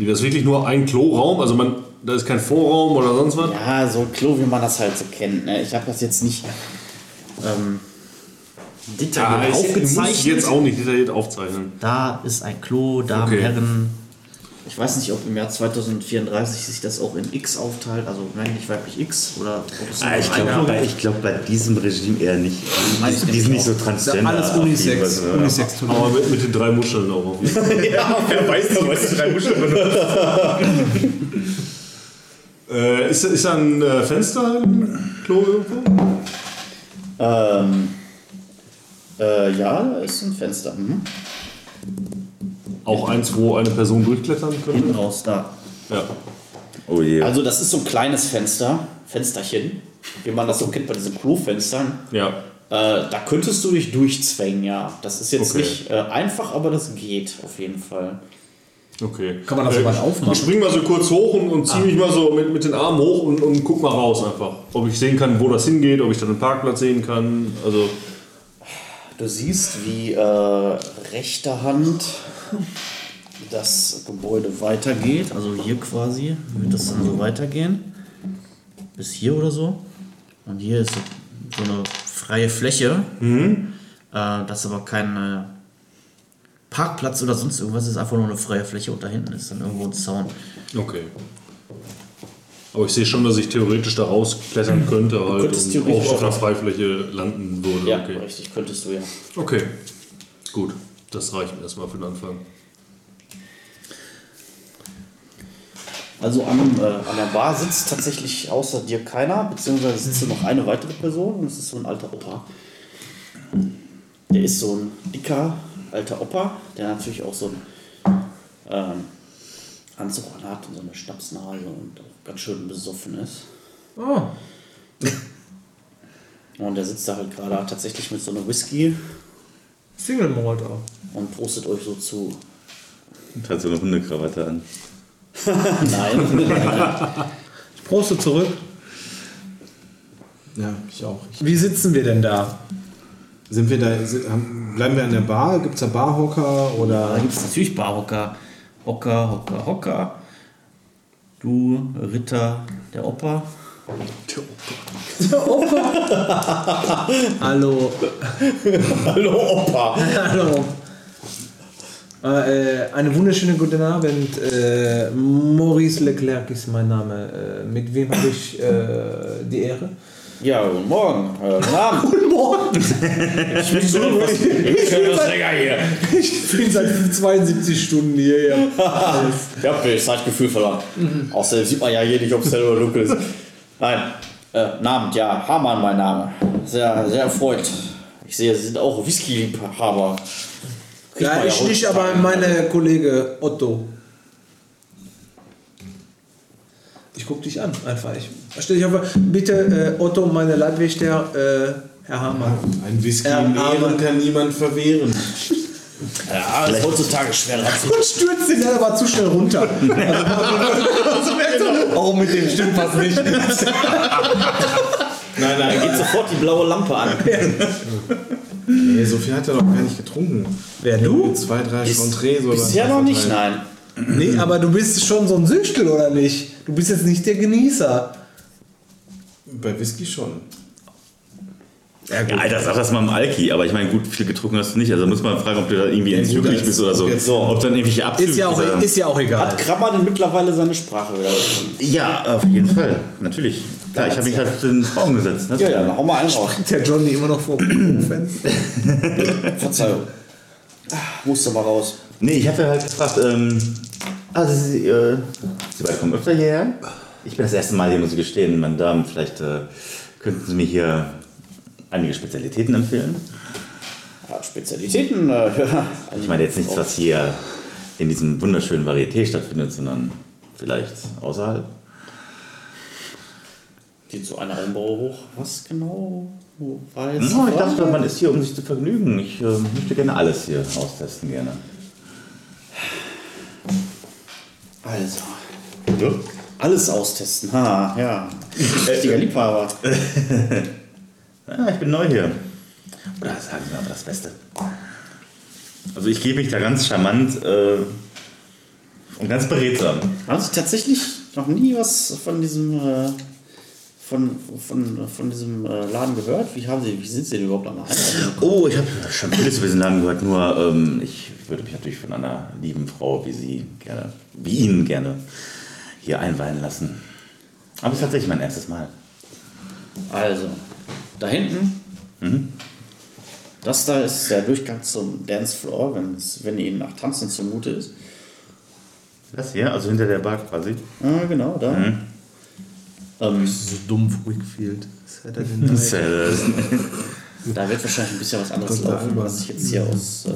Das ist wirklich nur ein Kloraum. Also man, da ist kein Vorraum oder sonst was. Ja, so ein Klo, wie man das halt so kennt. Ne? Ich habe das jetzt nicht ähm, detailliert ich muss aufgezeichnet. jetzt auch nicht detailliert aufzeichnen. Da ist ein Klo, Damen, Okay. Herren. Ich weiß nicht, ob im Jahr 2034 sich das auch in X aufteilt, also männlich, weiblich X oder ob es nur Ah, ich glaube bei, ich glaub, bei diesem Regime eher nicht. Ich Die, die sind nicht so ja transgender. alles Unisex. Unisex Aber mit, mit den drei Muscheln auch auf jeden Fall. Ja, wer weiß noch, was die drei Muscheln benutzt. äh, ist, ist da ein äh, Fenster im Klo irgendwo? Ähm, äh, ja, da ist ein Fenster. Mhm. Auch eins, wo eine Person durchklettern könnte? Hinten raus, da. Ja. Oh je. Also das ist so ein kleines Fenster, Fensterchen, wie man das so kennt bei diesen Klofenstern. Ja. Äh, da könntest du dich durchzwängen, ja. Das ist jetzt Okay. nicht äh, einfach, aber das geht auf jeden Fall. Okay. Kann man das so weit aufmachen? Ich spring mal so kurz hoch und, und ziehe mich mal so mit, mit den Armen hoch und, und guck mal raus einfach. Ob ich sehen kann, wo das hingeht, ob ich dann einen Parkplatz sehen kann. Also, Du siehst, wie äh, rechter Hand das Gebäude weitergeht. Also hier quasi wird das dann so weitergehen. Bis hier oder so. Und hier ist so, eine freie Fläche. Äh, das ist aber kein äh, Parkplatz oder sonst irgendwas. Ist einfach nur eine freie Fläche und da hinten ist dann irgendwo ein Zaun. okay. Aber ich sehe schon, dass ich theoretisch da rausklettern könnte halt könntest und auch auf einer. Freifläche landen würde. Ja, okay. richtig, könntest du ja. okay. Gut. Das reicht mir erstmal für den Anfang. Also am, äh, an der Bar sitzt tatsächlich außer dir keiner, beziehungsweise sitzt noch eine weitere Person und es ist so ein alter Opa. Der ist so ein dicker alter Opa, der natürlich auch so einen ähm, Anzug anhat und so eine Schnapsnase und auch ganz schön besoffen ist. Oh, Und der sitzt da halt gerade tatsächlich mit so einer Whisky Single Malt auch. und prostet euch so zu. Und hat so eine Hundekrawatte an. Nein, Ich proste zurück. Ja, ich auch. Ich, Wie sitzen wir denn da? Sind wir da, bleiben wir an der Bar? Gibt es da Barhocker da oder? gibt es natürlich Barhocker. Hocker, Hocker, Hocker. Du, Ritter, der Opa. Hallo. Hallo Opa. Hallo. Äh, eine wunderschöne guten Abend. Äh, Maurice Leclerc ist mein Name. Äh, mit wem habe ich äh, die Ehre? Ja, guten Morgen. Äh, guten Abend. Guten Morgen. Ich bin schon etwas, ich bin etwas länger hier. Ich bin seit 72 Stunden hier. Ja. Ich habe das Zeitgefühl verloren. Außerdem sieht man ja hier nicht, ob es hell oder dunkel ist. Nein. Äh, Namen, ja, Hamann mein Name. Sehr, sehr erfreut. Ich sehe, Sie sind auch Whisky-Liebhaber. Ja, ich nicht, aber meine Kollege Otto. Ich guck dich an, einfach. Ich stell dich einfach, bitte, äh, Otto, meine Leibwächter, äh, Herr Hamann. Ein Whisky Ja, im aber- Ehren kann niemand verwehren. Ja, das ist heutzutage schwer. Und stürzt den dann aber zu schnell runter. Also, auch mit dem stimmt was nicht. Nein, Da nein, geht sofort die blaue Lampe an. nee, so viel hat er doch gar nicht getrunken. Wer du? Zwei, drei Chantres oder Bisher noch nicht, nein. Nee, aber du bist schon so ein Süchtel, oder nicht? Du bist jetzt nicht der Genießer. Bei Whisky schon. Ja, Alter, sag das mal im Alki, aber ich meine, gut, viel getrunken hast du nicht. Also muss man fragen, ob du da irgendwie entzüglich als- bist oder so. jetzt- Ob dann irgendwelche Abzüge. Ist ja auch, ist ja auch egal. Hat Krabber denn mittlerweile seine Sprache wieder ja, auf jeden Fall. Natürlich. Klar, ich habe mich halt in den Raum gesetzt. Ne? Ja, ja, dann hau mal einen raus. Der Johnny immer noch vor Fans. Verzeihung. Ah, Musste mal raus. Nee, ich hatte halt gefragt, ähm, also Sie, äh, Sie beide kommen öfter hierher? Ich bin das erste Mal hier, muss ich gestehen, meine Damen. Vielleicht äh, könnten Sie mir hier einige Spezialitäten empfehlen? Ja, Spezialitäten. Äh, ja, Ich meine jetzt nichts, was hier in diesem wunderschönen Varieté stattfindet, sondern vielleicht außerhalb. Geht so einer Umbau hoch. Was genau? Weiß No, ich dachte, man ist hier, um sich zu vergnügen. Ich äh, möchte gerne alles hier austesten, gerne. Also. Alles austesten. Ha, ja. Richtiger Liebhaber. Ah, ich bin neu hier. Oder sagen Sie aber das Beste. Also ich gebe mich da ganz charmant äh, und ganz beredsam. Haben Sie tatsächlich noch nie was von diesem, äh, von, von, von diesem äh, Laden gehört? Wie, haben Sie, wie sind Sie denn überhaupt am? Oh, ich habe schon vieles über diesen Laden gehört, nur ähm, ich würde mich natürlich von einer lieben Frau wie Sie gerne, wie Ihnen gerne hier einweihen lassen. Aber es ist tatsächlich mein erstes Mal. Also, da hinten, das da ist der Durchgang zum Dancefloor, wenn's, wenn Ihnen nach Tanzen zumute ist. Das hier, also hinter der Bar quasi. Ah, genau, da. Ähm, So dumm Wakefield. Was hat er denn Das ist, da? Da wird wahrscheinlich ein bisschen was anderes laufen, was ich jetzt hier aus äh,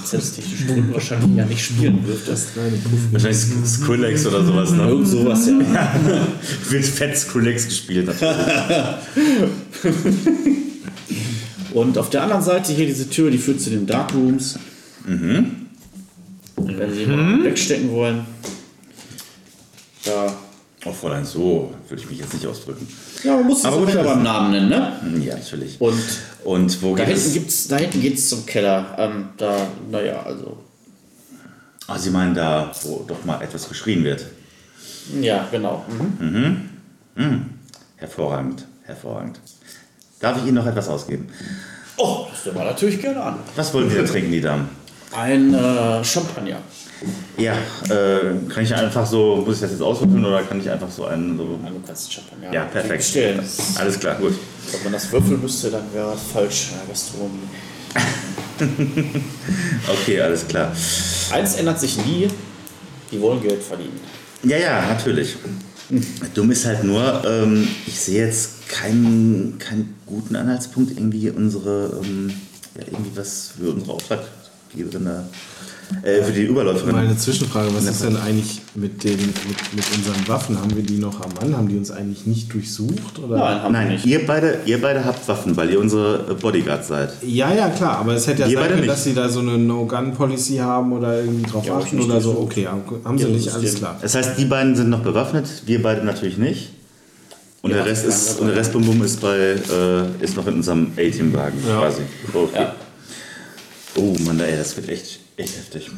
lizenztechnischen Gründen wahrscheinlich ja nicht spielen dürfte. wahrscheinlich Skrillex oder sowas, ne? Irgend sowas, ja. Wird fett Skrillex gespielt. natürlich. Und auf der anderen Seite hier diese Tür, die führt zu den Dark Rooms. Mhm. Wenn Sie mal wegstecken wollen. Da. Oh, Fräulein, so würde ich mich jetzt nicht ausdrücken. Ja, man muss es Aber wieder das- beim Namen nennen, ne? Ja, natürlich. Und Und wo da geht hinten, es? gibt's, da hinten geht's zum Keller. Ähm, da, naja, also. Ah, Sie meinen da, wo doch mal etwas geschrien wird. Ja, genau. Mhm. Hervorragend, hervorragend. Darf ich Ihnen noch etwas ausgeben? Oh, das nehmen wir natürlich gerne an. Was wollen Sie da trinken, die Damen? Ein äh, Champagner. Ja, äh, kann ich einfach so, muss ich das jetzt auswürfeln oder kann ich einfach so einen so. Ja, du kannst Champagner Ja, perfekt. bestellen. Alles klar, gut. Wenn man das würfeln müsste, dann wäre das falsch. Ja, Gastronomie. Okay, alles klar. Eins ändert sich nie. Die wollen Geld verdienen. Ja, ja, natürlich. Dumm ist halt nur, ähm, ich sehe jetzt keinen, keinen guten Anhaltspunkt, irgendwie unsere, ähm, ja, irgendwie was für unsere Auftraggeberin da, äh, für die Überläuferin. Mal eine Zwischenfrage, was ist denn eigentlich mit, den, mit, mit unseren Waffen? Haben wir die noch am Mann? Haben die uns eigentlich nicht durchsucht? Oder? Nein, haben wir Nein, nicht. ihr beide, ihr beide habt Waffen, weil ihr unsere äh, Bodyguards seid. Ja, ja, klar, aber es hätte ja sein können, dass sie da so eine No-Gun-Policy haben oder irgendwie drauf Ja, achten oder so. Okay, haben sie Ja, nicht, alles klar. Das heißt, die beiden sind noch bewaffnet, wir beide natürlich nicht. Und, Ja, der, Rest ist, und der Rest Bum Bum ist, bei, äh, ist noch in unserem A-Team-Wagen Ja. quasi. Okay. Ja. Oh Mann, ey, das wird echt, echt heftig.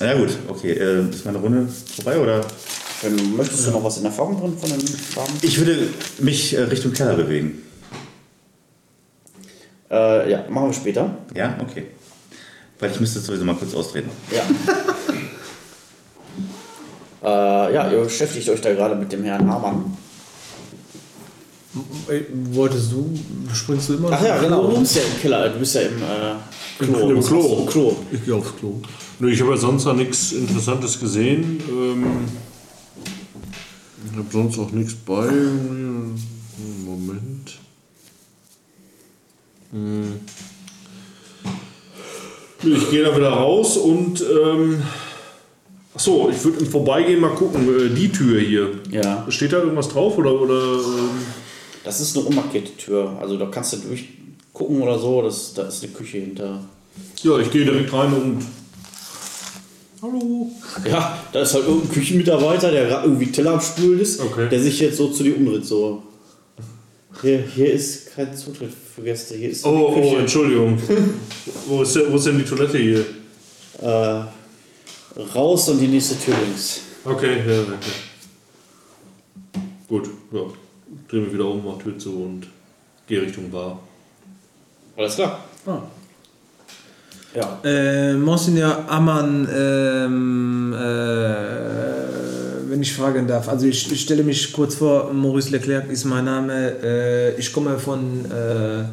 Na gut, okay. Äh, ist meine Runde vorbei oder? Wenn, möchtest du noch was in Erfahrung bringen von den Farben? Ich würde mich äh, Richtung Keller bewegen. Äh, ja, machen wir später. Ja, okay. Weil ich müsste sowieso mal kurz austreten. Ja. äh, ja, ihr beschäftigt euch da gerade mit dem Herrn Hamann. Äh, Wolltest du, springst du immer Ach ja, genau. Du bist ja im Keller, du bist ja im äh, Klo. Im Was Klo. Klo. Ich gehe aufs Klo. Nö, ich habe ja sonst noch nichts Interessantes gesehen. Ähm, ich habe sonst auch nichts bei. mir. Moment. Hm. Ich gehe da wieder raus und ähm, Achso, ich würde im Vorbeigehen mal gucken, äh, die Tür hier. Ja. Steht da irgendwas drauf oder. oder ähm, Das ist eine unmarkierte Tür. Also da kannst du durchgucken oder so. Das, da ist eine Küche hinter. ja, ich gehe direkt rein und. Hallo. Ja, da ist halt irgendein Küchenmitarbeiter, der gerade irgendwie Teller am Spülen ist, Okay. der sich jetzt so zu dir umdreht. So. Hier, hier ist kein Zutritt für Gäste. Hier ist Oh, oh. Entschuldigung. wo, ist denn, wo ist denn die Toilette hier? Äh, raus und die nächste Tür links. Okay, ja, danke. Gut, ja. Dreh mich wieder um, mach Tür zu und gehe Richtung Bar. Alles klar. Ah. Ja. Äh, Monsignor Ammann, ähm, äh, wenn ich fragen darf, also ich, ich stelle mich kurz vor, Maurice Leclerc ist mein Name, äh, ich komme von, äh,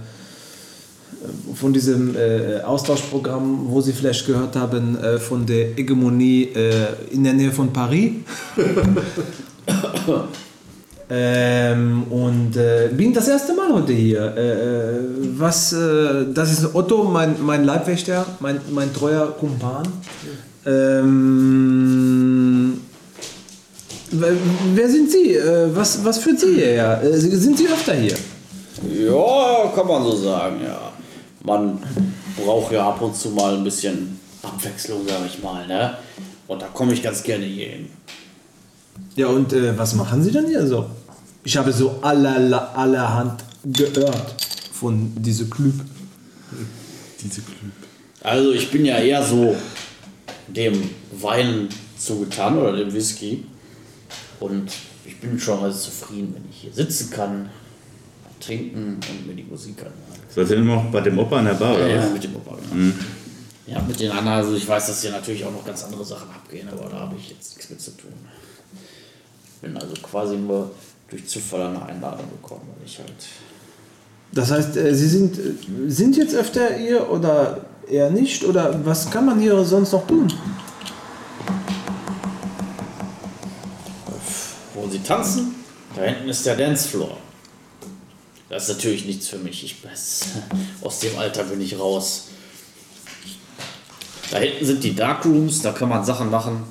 von diesem äh, Austauschprogramm, wo Sie vielleicht gehört haben, äh, von der Hegemonie äh, in der Nähe von Paris. Ähm, und äh, bin das erste Mal heute hier. Äh, äh, was, äh, das ist Otto, mein, mein Leibwächter, mein, mein treuer Kumpan. Ähm, wer, sind Sie? Äh, was, was führt Sie hierher? Äh, sind Sie öfter hier? Ja, kann man so sagen, ja. Man braucht ja ab und zu mal ein bisschen Abwechslung, sag ich mal, ne? Und da komme ich ganz gerne hier hin. Ja, und äh, was machen Sie denn hier so? Ich habe so allerla- allerhand gehört von diesem Club. Diese Klüb. Also ich bin ja eher so dem Wein zugetan oder dem Whisky. Und ich bin schon also zufrieden, wenn ich hier sitzen kann, trinken und mir die Musik anhören. Seid ihr immer noch bei dem Opa in der Bar, oder Ja, was? mit dem Opa, genau. Ja, mit den anderen, also ich weiß, dass hier natürlich auch noch ganz andere Sachen abgehen, aber da habe ich jetzt nichts mit zu tun. Bin also quasi nur durch Zufall eine Einladung bekommen, weil ich halt. Das heißt, äh, Sie sind, sind jetzt öfter hier oder eher nicht? Oder was kann man hier sonst noch tun? Wo sie tanzen, da hinten ist der Dancefloor. Das ist natürlich nichts für mich. Ich weiß, aus dem Alter bin ich raus. Da hinten sind die Darkrooms, da kann man Sachen machen,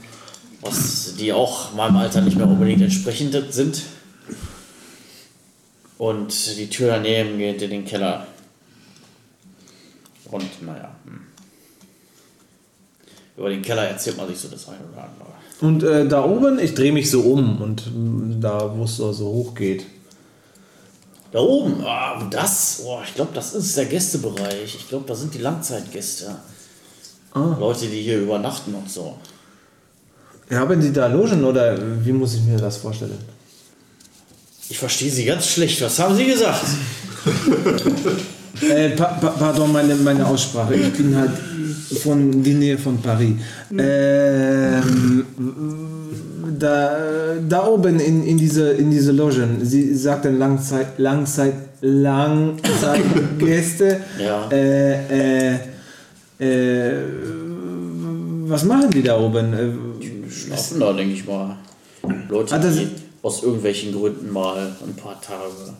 was die auch meinem Alter nicht mehr unbedingt entsprechend sind. Und die Tür daneben geht in den Keller. Und naja. Über den Keller erzählt man sich so das eine oder andere. Und äh, da oben, ich drehe mich so um und mm, da, wo es so hoch geht. Da oben, ah, das, oh, ich glaube, das ist der Gästebereich. Ich glaube, da sind die Langzeitgäste. Leute, die hier übernachten und so. Haben Sie da Logen oder wie muss ich mir das vorstellen? Ich verstehe Sie ganz schlecht. Was haben Sie gesagt? Äh, pa pa pardon, meine, meine Aussprache. Ich bin halt von der Nähe von Paris. Ähm, da, da oben in, in, diese, in diese Logen, Sie sagten Langzeit, Langzeit, Langzeitgäste. Ja. Äh, äh, äh, was machen die da oben? Schlafen da, denke ich mal. Leute, Ah, die aus irgendwelchen Gründen mal ein paar Tage sich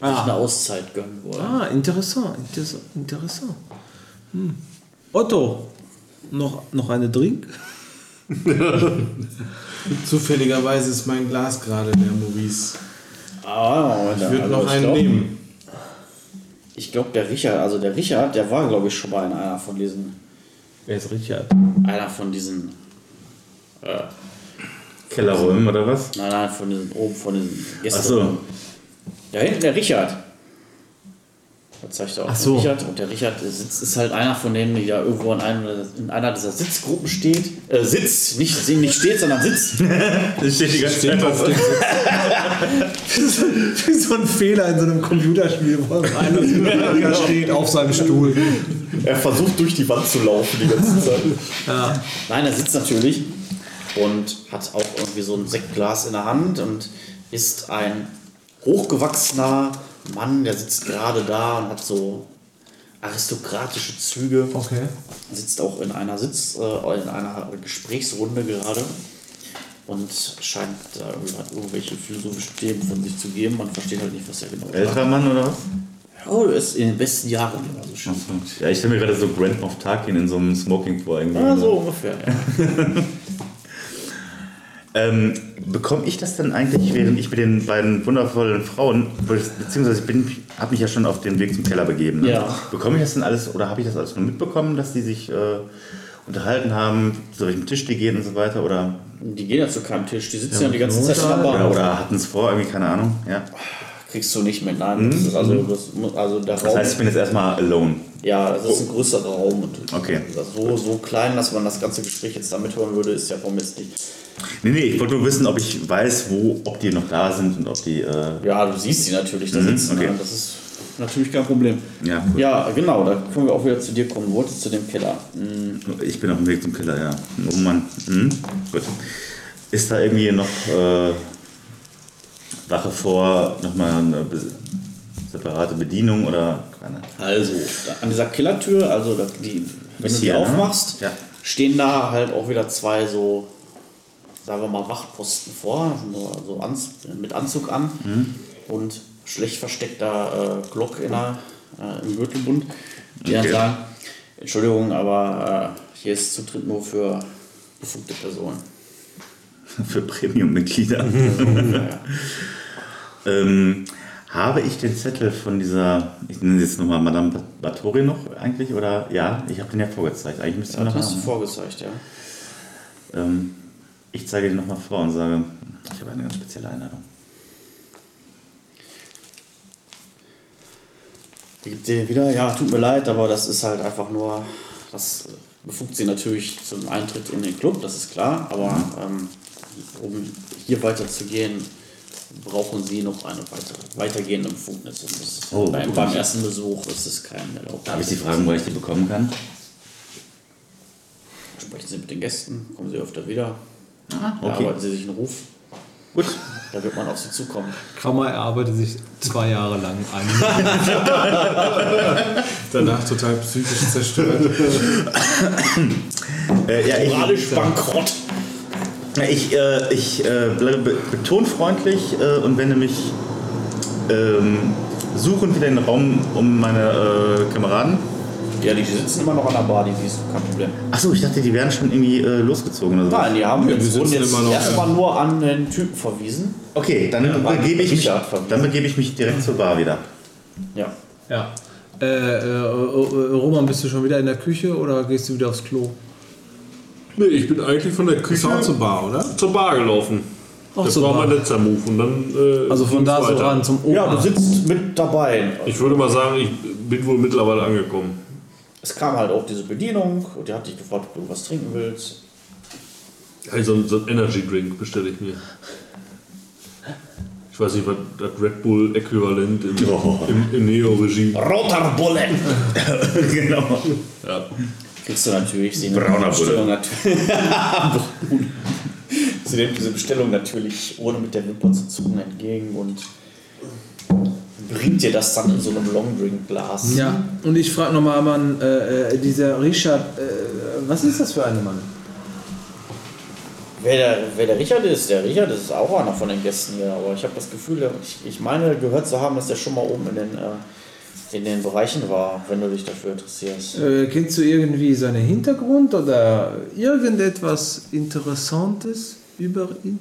Ah. eine Auszeit gönnen wollen. Ah, interessant, interessant, interessant. Hm. Otto, noch, noch eine Drink? Zufälligerweise ist mein Glas gerade der Maurice. Ah, Ich würde also noch einen glaub- nehmen. Ich glaube, der Richard, also der Richard, der war, glaube ich, schon mal in einer von diesen, Wer ist Richard? einer von diesen, äh, Kellerräumen oder was? nein, nein, von diesen, oben von diesen Gästen. Ach so. Da hinten der Richard. Da zeigt er auch Ach so. Richard. Und der Richard sitzt, ist halt einer von denen, die da irgendwo in, einem, in einer dieser Sitzgruppen steht. Äh, sitzt, nicht, nicht steht, sondern sitzt. Das steht die ganze Zeit auf. Wie so ein Fehler in so einem Computerspiel, wo einer steht auf seinem Stuhl. Er versucht durch die Wand zu laufen die ganze Zeit. Nein, er sitzt natürlich und hat auch irgendwie so ein Sektglas in der Hand und ist ein hochgewachsener Mann, der sitzt gerade da und hat so aristokratische Züge. Okay. Sitzt auch in einer Sitz, äh, in einer Gesprächsrunde gerade und scheint da hat irgendwelche philosophischen Themen von sich zu geben. Man versteht halt nicht, was er genau sagt. Älterer Mann oder was? Oh, das ist in den besten Jahren immer so schön. Ja, ich stelle mir gerade so Grand Moff Tarkin in so einem Smoking vor. Irgendwie. Ja, so ungefähr. Ja. Ähm, bekomme ich das denn eigentlich, während ich mit den beiden wundervollen Frauen, be- beziehungsweise ich bin, habe mich ja schon auf den Weg zum Keller begeben. Ne? Ja. Bekomme ich das denn alles, oder habe ich das alles nur mitbekommen, dass die sich äh, unterhalten haben, zu welchem Tisch die gehen und so weiter? Oder, Die gehen ja zu keinem Tisch, die sitzen ja, Ja, die ganze Zeit am Bahnhof. oder hatten es vor, irgendwie, keine Ahnung. Ja. Kriegst du nicht mit, nein. Das ist also, das, muss- also der Das Raum, heißt, ich bin jetzt erstmal alone. ja, das ist ein größerer Raum. Und Okay. So, so klein, dass man das ganze Gespräch jetzt da mithören würde, ist ja vermisstlich. Nee, nee, ich wollte nur wissen, ob ich weiß, wo, ob die noch da sind und ob die. Äh, Ja, du siehst sie natürlich da Mhm, sitzen. okay. ne? Das ist natürlich kein Problem. Ja, cool. Ja, genau, da können wir auch wieder zu dir kommen. Du wolltest zu dem Keller. Hm, Ich bin auf dem Weg zum Keller, ja. Oh Mann. Hm? Gut. Ist da irgendwie noch äh, Wache vor, nochmal eine separate Bedienung oder keine? Also, an dieser Kellertür, also die, wenn du die hier, ne? aufmachst, Ja. stehen da halt auch wieder zwei so, sagen wir mal, Wachposten vor, so, so Anz mit Anzug an Mhm. und schlecht versteckter äh, Glock in der, äh, im Gürtelbund, die dann Okay. sagen, Entschuldigung, aber äh, hier ist Zutritt nur für befugte Personen. Für Premium-Mitglieder. ja. ähm, habe ich den Zettel von dieser, ich nenne sie jetzt nochmal Madame Bathory noch eigentlich? Oder ja, ich habe den ja vorgezeigt. Eigentlich müsste ich Das hast du vorgezeigt, ja. Ähm, ich zeige den nochmal vor und sage, ich habe eine ganz spezielle Einladung. Die gibt wieder, ja, tut mir leid, aber das ist halt einfach nur, das befugt sie natürlich zum Eintritt in den Club, das ist klar, aber ähm, um hier weiterzugehen, brauchen sie noch eine weitere, weitergehende Befugnis. Und das ist Oh, beim, beim ersten Besuch ist es kein erlaubt. Darf ich Sie fragen, wo ich die bekommen kann? Sprechen Sie mit den Gästen, kommen Sie öfter wieder, okay. erarbeiten Sie sich einen Ruf, Gut. da wird man auf Sie zukommen. Krammer erarbeitet sich zwei Jahre lang ein. Danach total psychisch zerstört. Äh, ja, ich, Moralisch bankrott. Ja, Ich, äh, ich äh, bleibe be- betonfreundlich äh, und wende mich ähm, suchend wieder in den Raum um meine äh, Kameraden. Ja, die sitzen immer noch an der Bar, die siehst du, kein Problem. Achso, ich dachte, die wären schon irgendwie äh, losgezogen oder so. Nein, die haben Ja, jetzt, wir wurden sitzen jetzt immer noch, erstmal nur an den Typen verwiesen. Okay, dann, waren begebe ich mich, dann begebe ich mich direkt zur Bar wieder. Ja. Ja. Äh, äh, Roman, bist du schon wieder in der Küche oder gehst du wieder aufs Klo? Nee, ich bin eigentlich von der Küche zur Bar, oder? zur Bar gelaufen. Ach, das zur war Bar. mein letzter Move. Und dann, äh, Also von da so weiter. ran zum Ja, Opa. du sitzt mit dabei. Ich würde mal sagen, ich bin wohl mittlerweile angekommen. Es kam halt auch diese Bedienung und die hat dich gefragt, ob du was trinken willst. Hey, so, ein- Energy Drink bestelle ich mir. Ich weiß nicht, was das Red Bull-Äquivalent im, Oh. im, im Neo-Regime. Roter Bulle! genau. Ja. Kriegst du natürlich. Sie Brauner nimmt die Bestellung natürlich. Sie nimmt diese Bestellung natürlich ohne mit der Wimper zu zucken entgegen und bringt dir das dann in so einem Longdrink-Glas. Ja, und ich frage nochmal, Mann, äh, äh, dieser Richard, äh, was ist das für ein Mann? Wer der, wer der Richard ist, der Richard ist auch einer von den Gästen hier, aber ich habe das Gefühl, ich, ich meine gehört zu haben, dass der schon mal oben in den, äh, in den Bereichen war, wenn du dich dafür interessierst. Äh, kennst du irgendwie seinen Hintergrund oder irgendetwas Interessantes über ihn?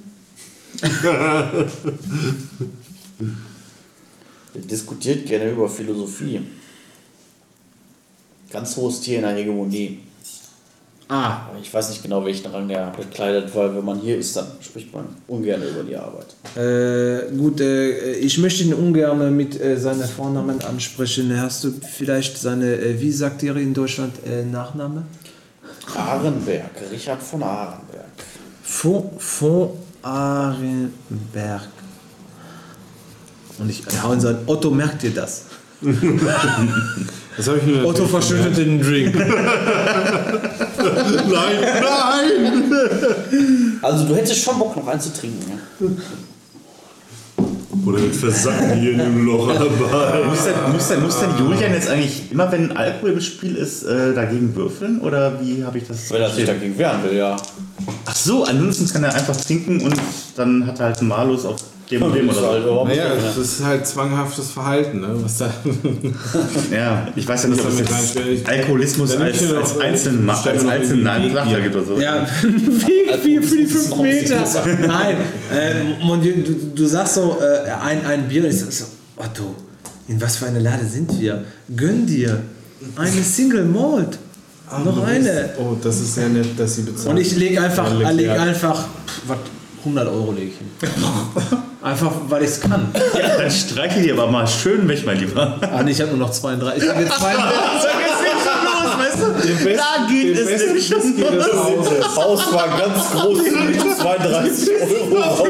Diskutiert gerne über Philosophie. Ganz hohes Tier in der Hegemonie. Ah, ich weiß nicht genau, welchen Rang der bekleidet, weil wenn man hier ist, dann spricht man ungern über die Arbeit. äh, gut, äh, ich möchte ihn ungern mit äh, seinen Vornamen ansprechen. Hast du vielleicht seine, äh, wie sagt ihr in Deutschland, äh, Nachname? Ahrenberg, Richard von Ahrenberg. Von, von Arenberg. Und ich hau in sein Otto, merkt ihr das? Das habe ich nur Otto verschüttet den Drink. Nein, nein! Also du hättest schon Bock noch einzutrinken. Ja? Oder wir versacken hier in dem Loch an der Bar. Muss denn, muss, denn, muss denn Julian jetzt eigentlich immer, wenn Alkohol im Spiel ist, äh, dagegen würfeln? Oder wie habe ich das Wenn er sich dagegen wehren will, ja. Ach so, ansonsten kann er einfach trinken und dann hat er halt einen Malus auf dem und dem oder halt so. überhaupt Naja, das ist halt zwanghaftes Verhalten, ne? Was da. Ja, ich weiß ja nicht, ob es jetzt. Alkoholismus als, als äh, einzelnen, als einzelnen Bier. gibt oder so. Ja, Weg für, für die 5 Meter. Nein, äh, mon Dieu, du, du sagst so, äh, ein, ein Bier, und ich sag so, Otto, in was für eine Lade sind wir? Gönn dir eine Single Malt. Noch eine. Oh, das ist sehr nett, dass sie bezahlen. Und ich lege einfach, Ja, leg- leg ja. einfach, pff, was, 100 Euro lege ich hin. Einfach, weil ich es kann. Ja, dann streiche die aber mal schön weg, mein Lieber. Ah, nee, ich habe nur noch 32. Ich habe jetzt 32. Da geht es schon Das Haus war ganz groß, 32 Euro raus.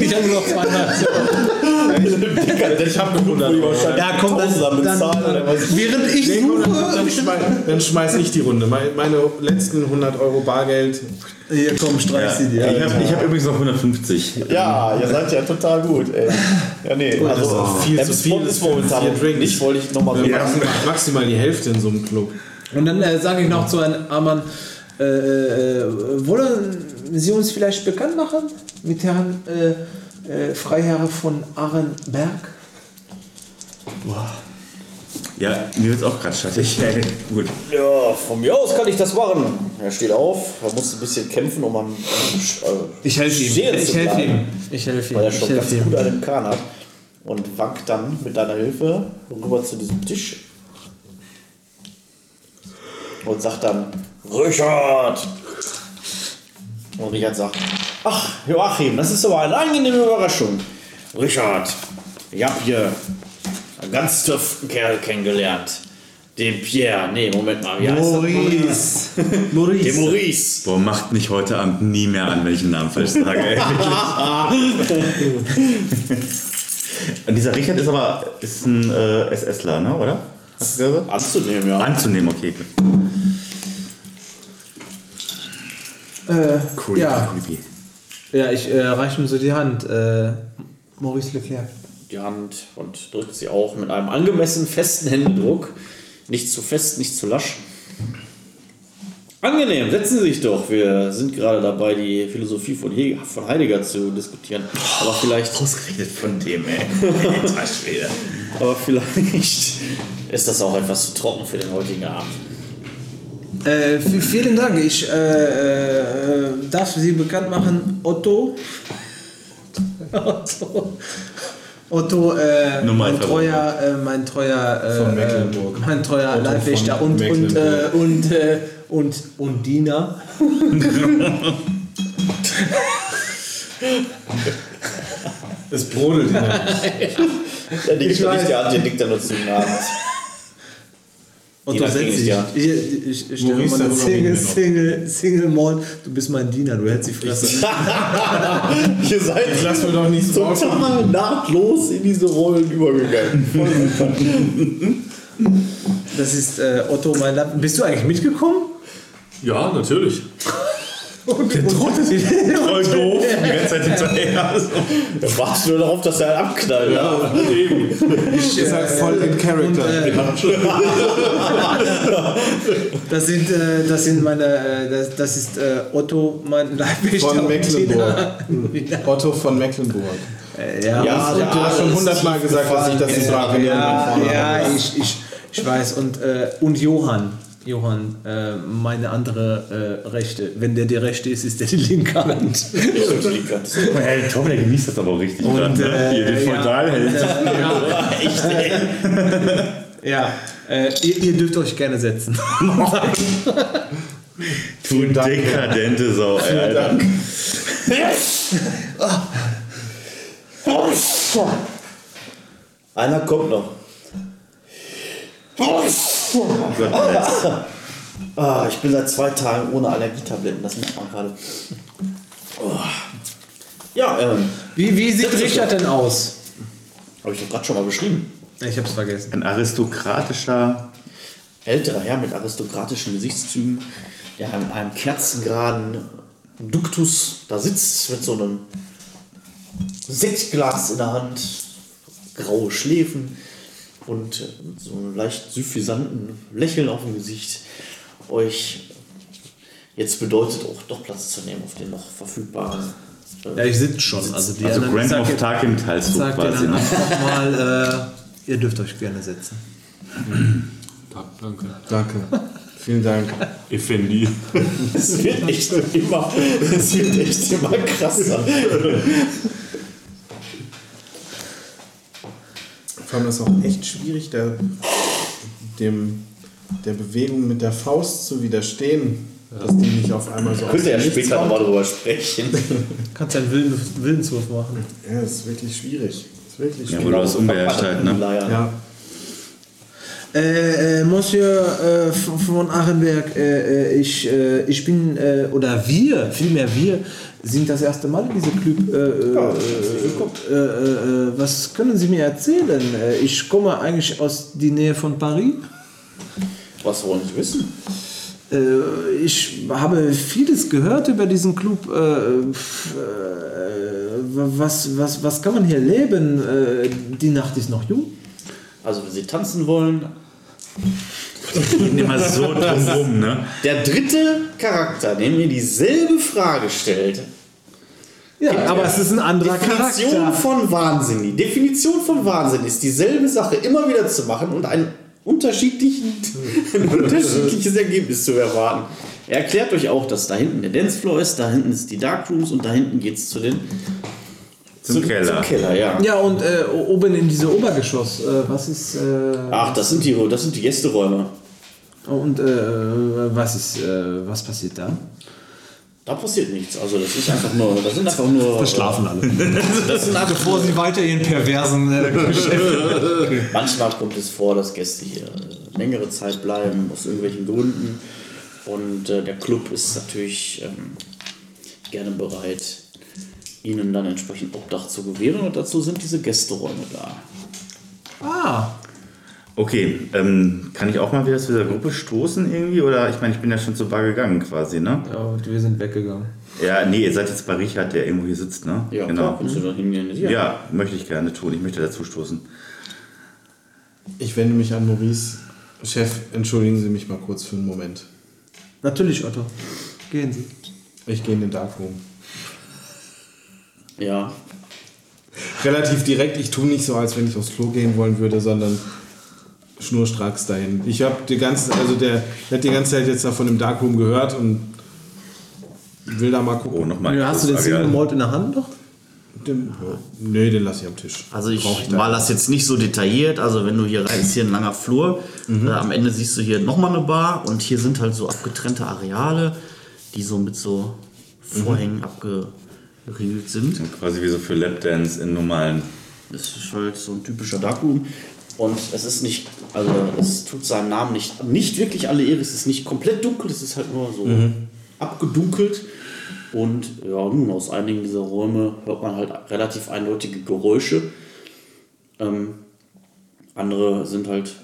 Ich habe nur noch 32. Ich habe eine 100 Euro. Ja, komm, dann, dann, was? während ich dann, suche. dann, schmeiß, dann schmeiß ich die Runde. Meine, meine letzten 100 Euro Bargeld. Hier, komm, streich sie dir. Ich habe ich hab übrigens noch 150. Ja, ihr seid ja total gut, ey. Ja, nee, das also ist auch viel zu viel ist momentan nicht, wollte ich nochmal Ja. Maximal die Hälfte in so einem Club. Und dann äh, sage ich noch zu einem Amann, äh, äh, wollen Sie uns vielleicht bekannt machen mit Herrn äh, äh, Freiherr von Arenberg? Ja, mir wird es auch gerade schattig. Gut. Ja, von mir aus kann ich das machen. Er steht auf, er muss ein bisschen kämpfen, um äh, Ich helfe ihm. Ich helfe ihm. Ich helfe ihm. Weil er schon ganz ihm. gut einen Kahn hat. Und wankt dann mit deiner Hilfe rüber zu diesem Tisch. Und sagt dann, Richard! Und Richard sagt, ach, Joachim, das ist aber eine angenehme Überraschung. Richard, ich habe hier einen ganz tüften Kerl kennengelernt. Den Pierre, nee, Moment mal, wie heißt Maurice. der? Den Maurice. Maurice. Boah, macht mich heute Abend nie mehr an, wenn ich einen Namen falsch sage. Ey. Und dieser Richard ist aber ist ein äh, SSler, ne? oder? Hast du gesagt? Anzunehmen, ja. Anzunehmen, okay. Äh, Creepy, ja. creepy. ja, ich äh, reiche ihm so die Hand. Äh, Maurice Leclerc. die Hand und drückt sie auch mit einem angemessen festen Händedruck. Nicht zu fest, nicht zu lasch. Angenehm, setzen Sie sich doch. Wir sind gerade dabei, die Philosophie von, He von Heidegger zu diskutieren. Aber vielleicht, Ausgerechnet von dem, ey. Alter Schwede. Aber vielleicht ist das auch etwas zu trocken für den heutigen Abend. Äh, vielen Dank. Ich äh, äh, darf Sie bekannt machen, Otto. Otto. Otto, äh, mein treuer, äh, mein treuer, äh, Von Mecklenburg. äh, mein treuer Leibwächter und und, äh, und, äh, und und Diener. Es brodelt in der nickt Ich nicht, der dann nur zu den Abend. Otto, Diener setz krieg ich, dich. ja. Ich, ich, ich, ich stelle mal Single. Single, Single Mall. Du bist mein Diener, du hältst die Fresse. Ihr seid Ich lass mir doch nichts drauf. total nahtlos in diese Rollen übergegangen. Das ist äh, Otto, mein Leib. Bist du eigentlich mitgekommen? Ja, natürlich. Der droht Voll doof, die ganze Zeit hinterher. Da wartest du nur darauf, dass er abknallt. Ja. Eben. Ist halt voll in Character. Das sind, äh, das sind meine, äh, das, das ist äh, Otto, mein Leibwächter. Von und Mecklenburg. Otto von Mecklenburg. Äh, ja, Ja, Du hast schon hundertmal gesagt, dass ich das nicht sage. ja, ja ich, ich, ich weiß. Und, äh, und Johann. Johann, äh, meine andere äh, Rechte. Wenn der die Rechte ist, ist der die linke Hand. Hey, Tom, der genießt das aber auch richtig. Und, gerade, ne? äh, Hier, den ja, Feudal hält. ja, Echt, ey. ja. Äh, ihr, ihr dürft euch gerne setzen. Du dekadente Sau, ey, Alter. Einer kommt noch. Ah, ich bin seit zwei Tagen ohne Allergietabletten, das merkt man gerade. Oh. Ja, ähm, Wie, wie sieht Richard denn aus? habe ich doch gerade schon mal beschrieben. Ich hab's vergessen. Ein aristokratischer. Älterer Herr mit aristokratischen Gesichtszügen, der in einem kerzengeraden Duktus da sitzt mit so einem Sektglas in der Hand, graue Schläfen und äh, mit so einem leicht suffisanten Lächeln auf dem Gesicht euch jetzt bedeutet auch doch Platz zu nehmen auf den noch verfügbaren Ja, ich sitze schon. Also, die Also anderen- Grand jetzt- Tarkin teilst du quasi, dann ne? einfach mal, äh, ihr dürft euch gerne setzen. Danke. Danke. Vielen Dank. Effendi. Es wird echt immer, es wird echt immer krasser. Vor allem ist es auch echt schwierig, der, dem, der Bewegung mit der Faust zu widerstehen, dass die nicht auf einmal so Könnt ihr ja später nochmal drüber sprechen. Kannst einen Willen, Willenswurf machen. Ja, das ist wirklich schwierig. Das ist wirklich Ja, schwierig. wo du das unbeherrscht halt, ne? Ja, Äh, äh, Monsieur äh, von Arenberg, äh, äh, ich, ich bin, oder wir, vielmehr wir, sind das erste Mal in diesem Club. Äh, was können Sie mir erzählen? Äh, ich komme eigentlich aus der Nähe von Paris. Was wollen Sie wissen? Ich habe vieles gehört über diesen Club. Was, was, was kann man hier leben? Die Nacht ist noch jung. Also, wenn Sie tanzen wollen, Gehen immer so drum rum, ne? der dritte Charakter, der mir dieselbe Frage stellt, Ja, aber es ist ein anderer Definition Charakter. von Wahnsinn. Die Definition von Wahnsinn ist dieselbe Sache immer wieder zu machen und ein, unterschiedlichen, ein unterschiedliches Ergebnis zu erwarten. Er erklärt euch auch, dass da hinten der Dancefloor ist, da hinten ist die Darkrooms und da hinten geht es zu den Zum Keller. Zum Keller, ja. Ja, und äh, oben in diese Obergeschoss, äh, was ist. Äh, Ach, das sind die, das sind die Gästeräume. Und äh, was ist. Äh, was passiert da? Da passiert nichts. Also das ist einfach nur, das sind einfach nur. Da schlafen alle. Das sind einfach Bevor sie weiter ihren perversen äh, Geschäft. Manchmal kommt es vor, dass Gäste hier längere Zeit bleiben, aus irgendwelchen Gründen. Und äh, der Club ist natürlich ähm, gerne bereit, ihnen dann entsprechend Obdach zu gewähren. Und dazu sind diese Gästeräume da. Ah, Okay, ähm, kann ich auch mal wieder zu dieser Gruppe stoßen irgendwie? Oder ich meine, ich bin ja schon zur Bar gegangen quasi, ne? ja, und wir sind weggegangen. Ja, nee, ihr seid jetzt bei Richard, der irgendwo hier sitzt, ne? Ja, genau. klar, du da hingehen. Ja. möchte ich gerne tun. Ich möchte dazu stoßen. ich wende mich an Maurice. Chef, entschuldigen Sie mich mal kurz für einen Moment. Natürlich, Otto. Gehen Sie. Ich gehe in den Darkroom. Ja. Relativ direkt, ich tue nicht so, als wenn ich aufs Klo gehen wollen würde, sondern schnurstracks dahin. Ich habe die ganze, also der, der hat die ganze Zeit jetzt da von dem Darkroom gehört und will da mal gucken. Oh, nochmal. Ja, hast du den Single Malt in der Hand noch? Den, nee, den lasse ich am Tisch. Also ich, da mal das jetzt nicht so detailliert. Also wenn du hier rein, ist hier ein langer Flur. Äh, am Ende siehst du hier nochmal eine Bar und hier sind halt so abgetrennte Areale, die so mit so Vorhängen abgeriegelt sind. Quasi wie so für Lapdance in normalen. Das ist halt so ein typischer Darkroom. Und es ist nicht, also es tut seinem Namen nicht, nicht wirklich alle Ehre. Es ist nicht komplett dunkel, es ist halt nur so abgedunkelt. Und ja, nun, aus einigen dieser Räume hört man halt relativ eindeutige Geräusche. Ähm, andere sind halt,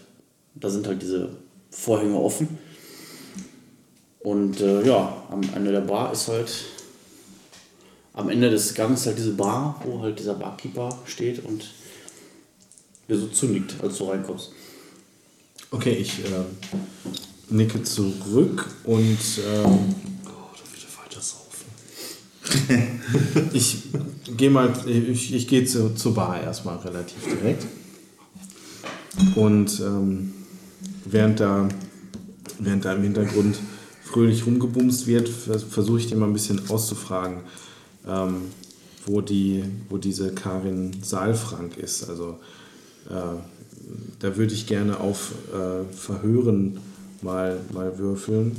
da sind halt diese Vorhänge offen. Und äh, ja, am Ende der Bar ist halt, am Ende des Gangs halt diese Bar, wo halt dieser Barkeeper steht und der so zündigt, als du reinkommst. Okay, ich äh, nicke zurück und ähm, ich gehe mal, ich, ich gehe zu, zur Bar erstmal relativ direkt. Und ähm, während, da, während da im Hintergrund fröhlich rumgebumst wird, vers- versuche ich dir mal ein bisschen auszufragen, ähm, wo, die, wo diese Karin Saalfrank ist. Also äh, da würde ich gerne auf äh, Verhören mal, mal würfeln,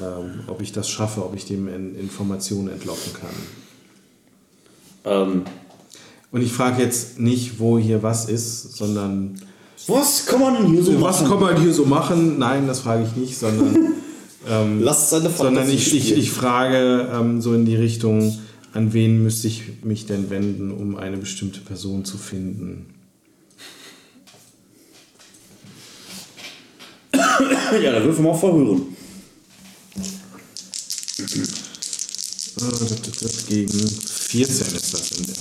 ähm, ob ich das schaffe, ob ich dem in Informationen entlocken kann. Ähm, Und ich frage jetzt nicht, wo hier was ist, sondern was kann man hier so was machen? kann man hier so machen? Nein, das frage ich nicht, sondern, Lass seine sondern Fantasie ich, ich, spielen. ich frage ähm, so in die Richtung, an wen müsste ich mich denn wenden, um eine bestimmte Person zu finden? ja, dann würfeln wir mal verhören. Gegen 14 ist das in der.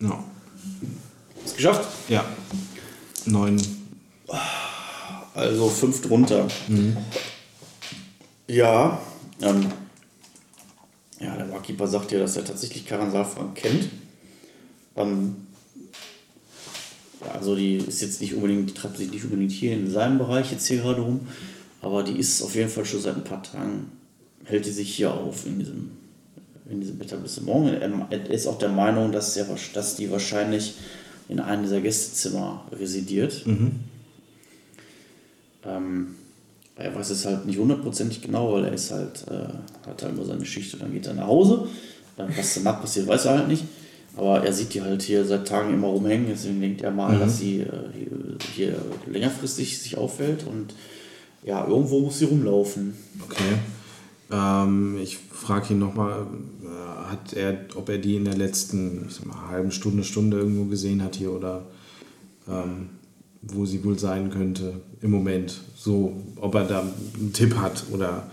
Ja. Ist geschafft? Ja. Neun. Also fünf drunter. Ja, ähm, Ja, der Barkeeper sagt dir, dass er tatsächlich Karan Saalfrank kennt. Dann, ja, also die ist jetzt nicht unbedingt, die treibt sich nicht unbedingt hier in seinem Bereich jetzt hier gerade rum, aber die ist auf jeden Fall schon seit ein paar Tagen, hält die sich hier auf in diesem, in diesem Etablissement. Er er ist auch der Meinung, dass, er, wahrsch- dass die wahrscheinlich in einem dieser Gästezimmer residiert. Ähm, er weiß es halt nicht hundertprozentig genau, weil er ist halt, äh, hat halt nur seine Schicht und dann geht er nach Hause. Dann, was danach passiert, weiß er halt nicht. Aber er sieht die halt hier seit Tagen immer rumhängen, deswegen denkt er mal, dass sie äh, hier, hier längerfristig sich aufhält und ja, irgendwo muss sie rumlaufen. Okay. Ähm, ich frage ihn nochmal, äh, hat er, ob er die in der letzten mal, halben Stunde, Stunde irgendwo gesehen hat hier oder ähm, wo sie wohl sein könnte im Moment. So, ob er da einen Tipp hat oder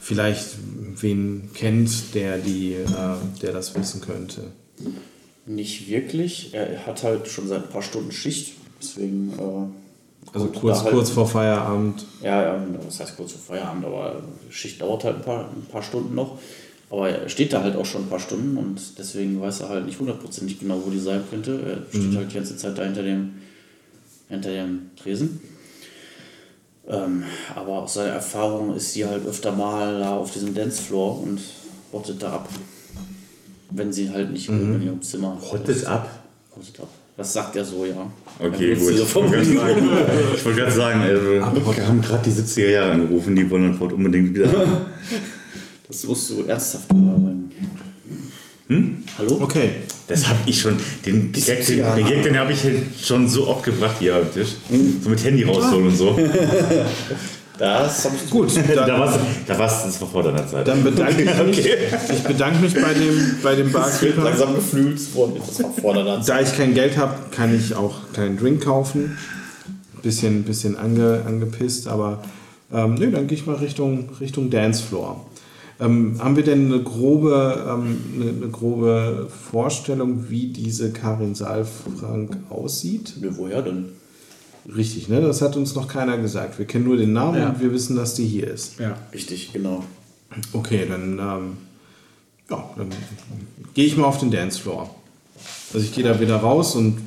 vielleicht wen kennt, der die, äh, der das wissen könnte. Nicht wirklich. Er hat halt schon seit ein paar Stunden Schicht, deswegen. Äh, Also kurz, halt- kurz vor Feierabend. Ja, das heißt kurz vor Feierabend, aber Schicht dauert halt ein paar, ein paar Stunden noch. Aber er steht da halt auch schon ein paar Stunden und deswegen weiß er halt nicht hundertprozentig genau, wo die sein könnte. Er steht halt die ganze Zeit da hinter dem, hinter dem Tresen. Ähm, aber aus seiner Erfahrung ist sie halt öfter mal da auf diesem Dancefloor und rottet da ab. Wenn sie halt nicht in ihrem Zimmer Rottet ab? Rottet ab. Das sagt er so, ja. Okay, gut. Ich wollte gerade sagen, ich wollte gerade sagen also, wir haben gerade die 70er Jahre angerufen, die wollen heute unbedingt wieder. Das musst du ernsthaft überbringen. Hm? Hallo? Okay. Das habe ich schon, den Gag, den, den, Gag, den habe ich schon so oft gebracht hier am Tisch. So mit Handy rausholen und so. Das habe ich Gut, Da dann, war's, da war's, das war vor deiner Zeit. dann bedanke ich mich. Ich bedanke mich bei dem, bei dem Barkeeper. langsam worden. Das war vor der Nase. Da ich kein Geld habe, kann ich auch keinen Drink kaufen. Bisschen, bisschen ange, angepisst, aber ähm, nö, dann gehe ich mal Richtung, Richtung Dancefloor. Ähm, haben wir denn eine grobe, ähm, eine, eine grobe Vorstellung, wie diese Karin Saalfrank aussieht? Nö, woher denn? Richtig, ne? Das hat uns noch keiner gesagt. Wir kennen nur den Namen Ja. und wir wissen, dass die hier ist. Ja. Richtig, genau. Okay, dann, ähm, ja, dann gehe ich mal auf den Dancefloor. Also ich gehe da wieder raus und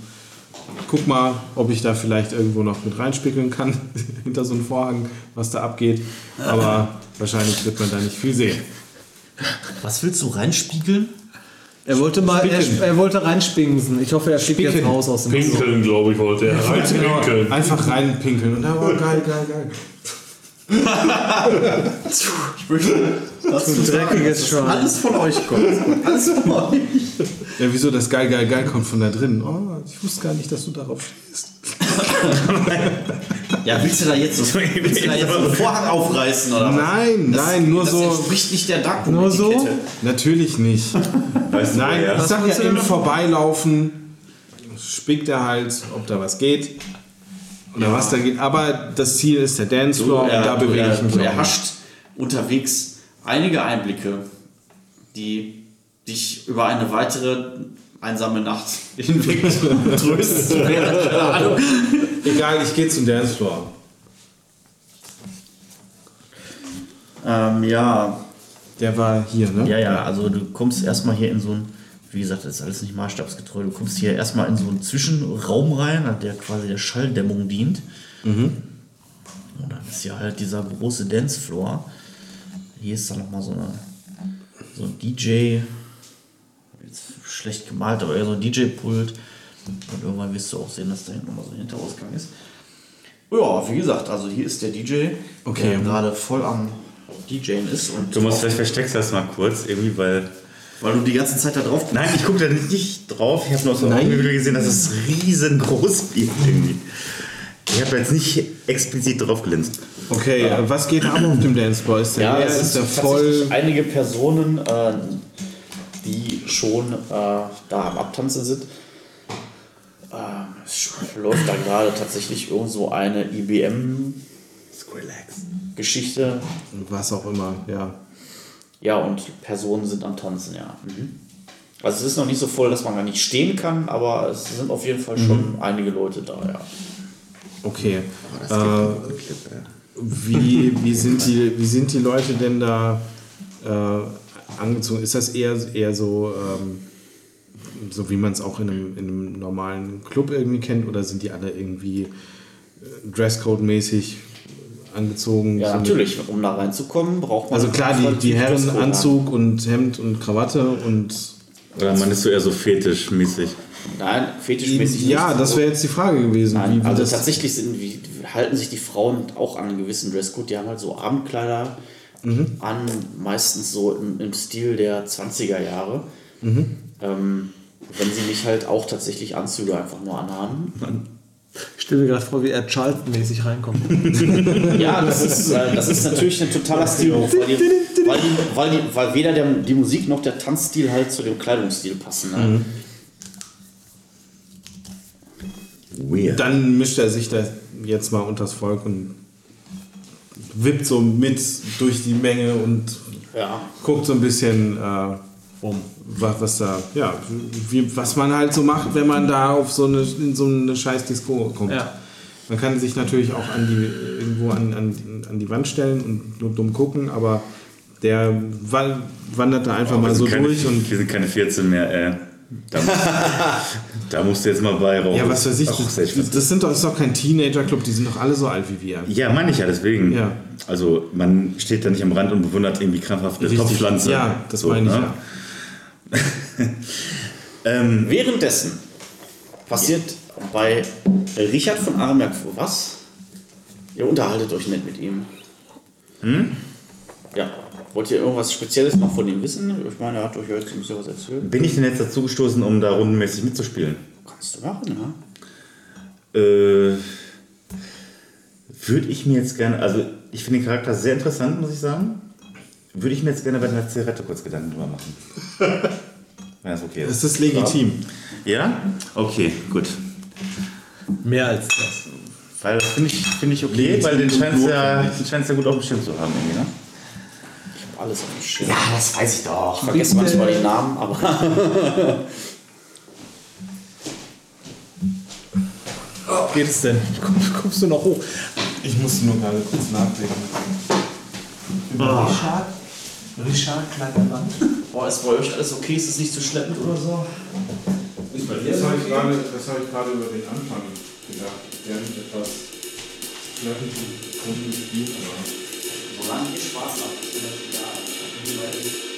guck mal, ob ich da vielleicht irgendwo noch mit reinspickeln kann, hinter so einem Vorhang, was da abgeht. Aber wahrscheinlich wird man da nicht viel sehen. Was willst du reinspiegeln? Er wollte mal, er, er wollte reinspingsen. Ich hoffe, er fliegt jetzt raus aus dem Pinkeln, glaube ich, wollte er. Reinpinkeln. Einfach reinpinkeln und da war geil, geil, geil. Das Du dreckiges Schwein. Alles von euch kommt. Alles von euch. Ja, wieso das geil, geil, geil kommt von da drin? Oh, ich wusste gar nicht, dass du darauf stehst. Ja, willst du da jetzt so, willst du da jetzt so einen Vorhang aufreißen oder was? Nein, Das- nein, nur das so. entspricht nicht der Dark Nur so? Natürlich nicht. Weißt du, Nein, ich sag ja im? Vorbeilaufen, spickt er halt, ob da was geht. Oder was da geht. Aber das Ziel ist der Dancefloor und da bewege ich er, mich du auch. erhascht unterwegs einige Einblicke, die dich über eine weitere einsame Nacht hinweg trösten werden. Keine Ahnung. Egal, ich gehe zum Dancefloor. Ähm, ja, Der war hier, ne? Ja, ja, also du kommst erstmal hier in so ein, wie gesagt, das ist alles nicht maßstabsgetreu, du kommst hier erstmal in so einen Zwischenraum rein, der quasi der Schalldämmung dient. Und dann ist hier halt dieser große Dancefloor. Hier ist dann nochmal so, eine, so ein DJ, schlecht gemalt, aber eher so ein DJ-Pult. Und irgendwann wirst du auch sehen, dass da hinten nochmal so ein Hinterausgang ist. Ja, wie gesagt, also hier ist der DJ, Okay. der gerade voll am DJen ist. Und Du musst vielleicht versteckst das mal kurz, irgendwie, weil. weil du die ganze Zeit da drauf Nein, ich gucke da nicht drauf. Ich habe nur so Nein. Augenblicke gesehen, dass es riesengroß wird irgendwie. Ich habe jetzt nicht explizit drauf gelinst. Okay, äh, was geht ab auf dem Dancefloor? Ist der Ja, leer? es Ist der voll? einige Personen, äh, die schon äh, da am Abtanzen sind. Ähm, es läuft da gerade tatsächlich irgend so eine IBM-Geschichte. Was auch immer, ja. Ja, und Personen sind am Tanzen, ja. Mhm. Also es ist noch nicht so voll, dass man gar nicht stehen kann, aber es sind auf jeden Fall schon einige Leute da, ja. Okay. Äh, wie, wie, sind die, wie sind die Leute denn da äh, angezogen? Ist das eher, eher so, ähm, so wie man es auch in einem, in einem normalen Club irgendwie kennt? Oder sind die alle irgendwie äh, Dresscode-mäßig angezogen? Ja, So mit- natürlich. Um da reinzukommen, braucht man. Also klar, die, die Herren Anzug und Hemd und Krawatte und Oder meinst du eher so fetischmäßig? Nein, fetischmäßig ja, nicht. das wäre jetzt die Frage gewesen. Nein, wie, wie also das, tatsächlich sind, wie, halten sich die Frauen auch an einen gewissen Dresscode. Die haben halt so Abendkleider Mhm. an, meistens so im, im Stil der 20er Jahre. Mhm. Ähm, wenn sie nicht halt auch tatsächlich Anzüge einfach nur anhaben. Ich stelle mir gerade vor, wie er Charlton-mäßig reinkommt. Ja, das ist, äh, das ist natürlich ein totaler Stilmove, weil, die, weil, die, weil, die, weil weder der, die Musik noch der Tanzstil halt zu dem Kleidungsstil passen. Ne? Mhm. Weird. dann mischt er sich da jetzt mal unters Volk und wippt so mit durch die Menge und Ja. guckt so ein bisschen äh, um, was, was da, ja, wie, was man halt so macht, wenn man da auf so eine, in so eine scheiß Disco kommt. Ja. Man kann sich natürlich auch an die, irgendwo an, an, an die Wand stellen und nur dumm gucken, aber der wa- wandert da einfach Oh, mal so durch und wir sind keine 14 mehr, ey. Da, musst- da musst du jetzt mal bei raus. ja, was weiß ich, Ach, das, das, sind doch, das ist doch kein Teenager-Club, die sind doch alle so alt wie wir. Ja, meine ich ja, deswegen. Ja. Also man steht da nicht am Rand und bewundert irgendwie krampfhaft eine Richtig. Topfpflanze. Ja, das meine ich ne? ja. Ähm, Währenddessen passiert bei Richard von Armerk was? Ihr unterhaltet euch nicht mit ihm. Hm? Ja. Wollt ihr irgendwas Spezielles noch von ihm wissen? Ich meine, er hat euch ja jetzt ein bisschen was erzählt. bin ich denn jetzt dazu gestoßen, um da rundenmäßig mitzuspielen? Kannst du machen, ja? Äh, würde ich mir jetzt gerne, also ich finde den Charakter sehr interessant, muss ich sagen. Würde ich mir jetzt gerne bei der Zigarette kurz Gedanken drüber machen. Wenn das okay ist. Das ist legitim. Ja? Okay, gut. Mehr als das. Weil das finde ich, finde ich okay, weil den scheint es ja, ja gut auf dem Schirm zu haben, irgendwie, ne? Alles auf dem Schirm. Ja, das weiß ich doch. Ich vergesse manchmal die Namen, aber Geht es denn? Kommst, kommst du noch hoch? Ich musste nur gerade kurz nachdenken. Richard? Richard, kleiner Mann. boah, ist bei euch alles okay? Ist es nicht zu schleppend oder so? Das habe ich, gerade- das habe ich gerade über den Anfang gedacht. Der hat etwas schleppend und Spiel, aber. Solange ihr Spaß habt. Thank you.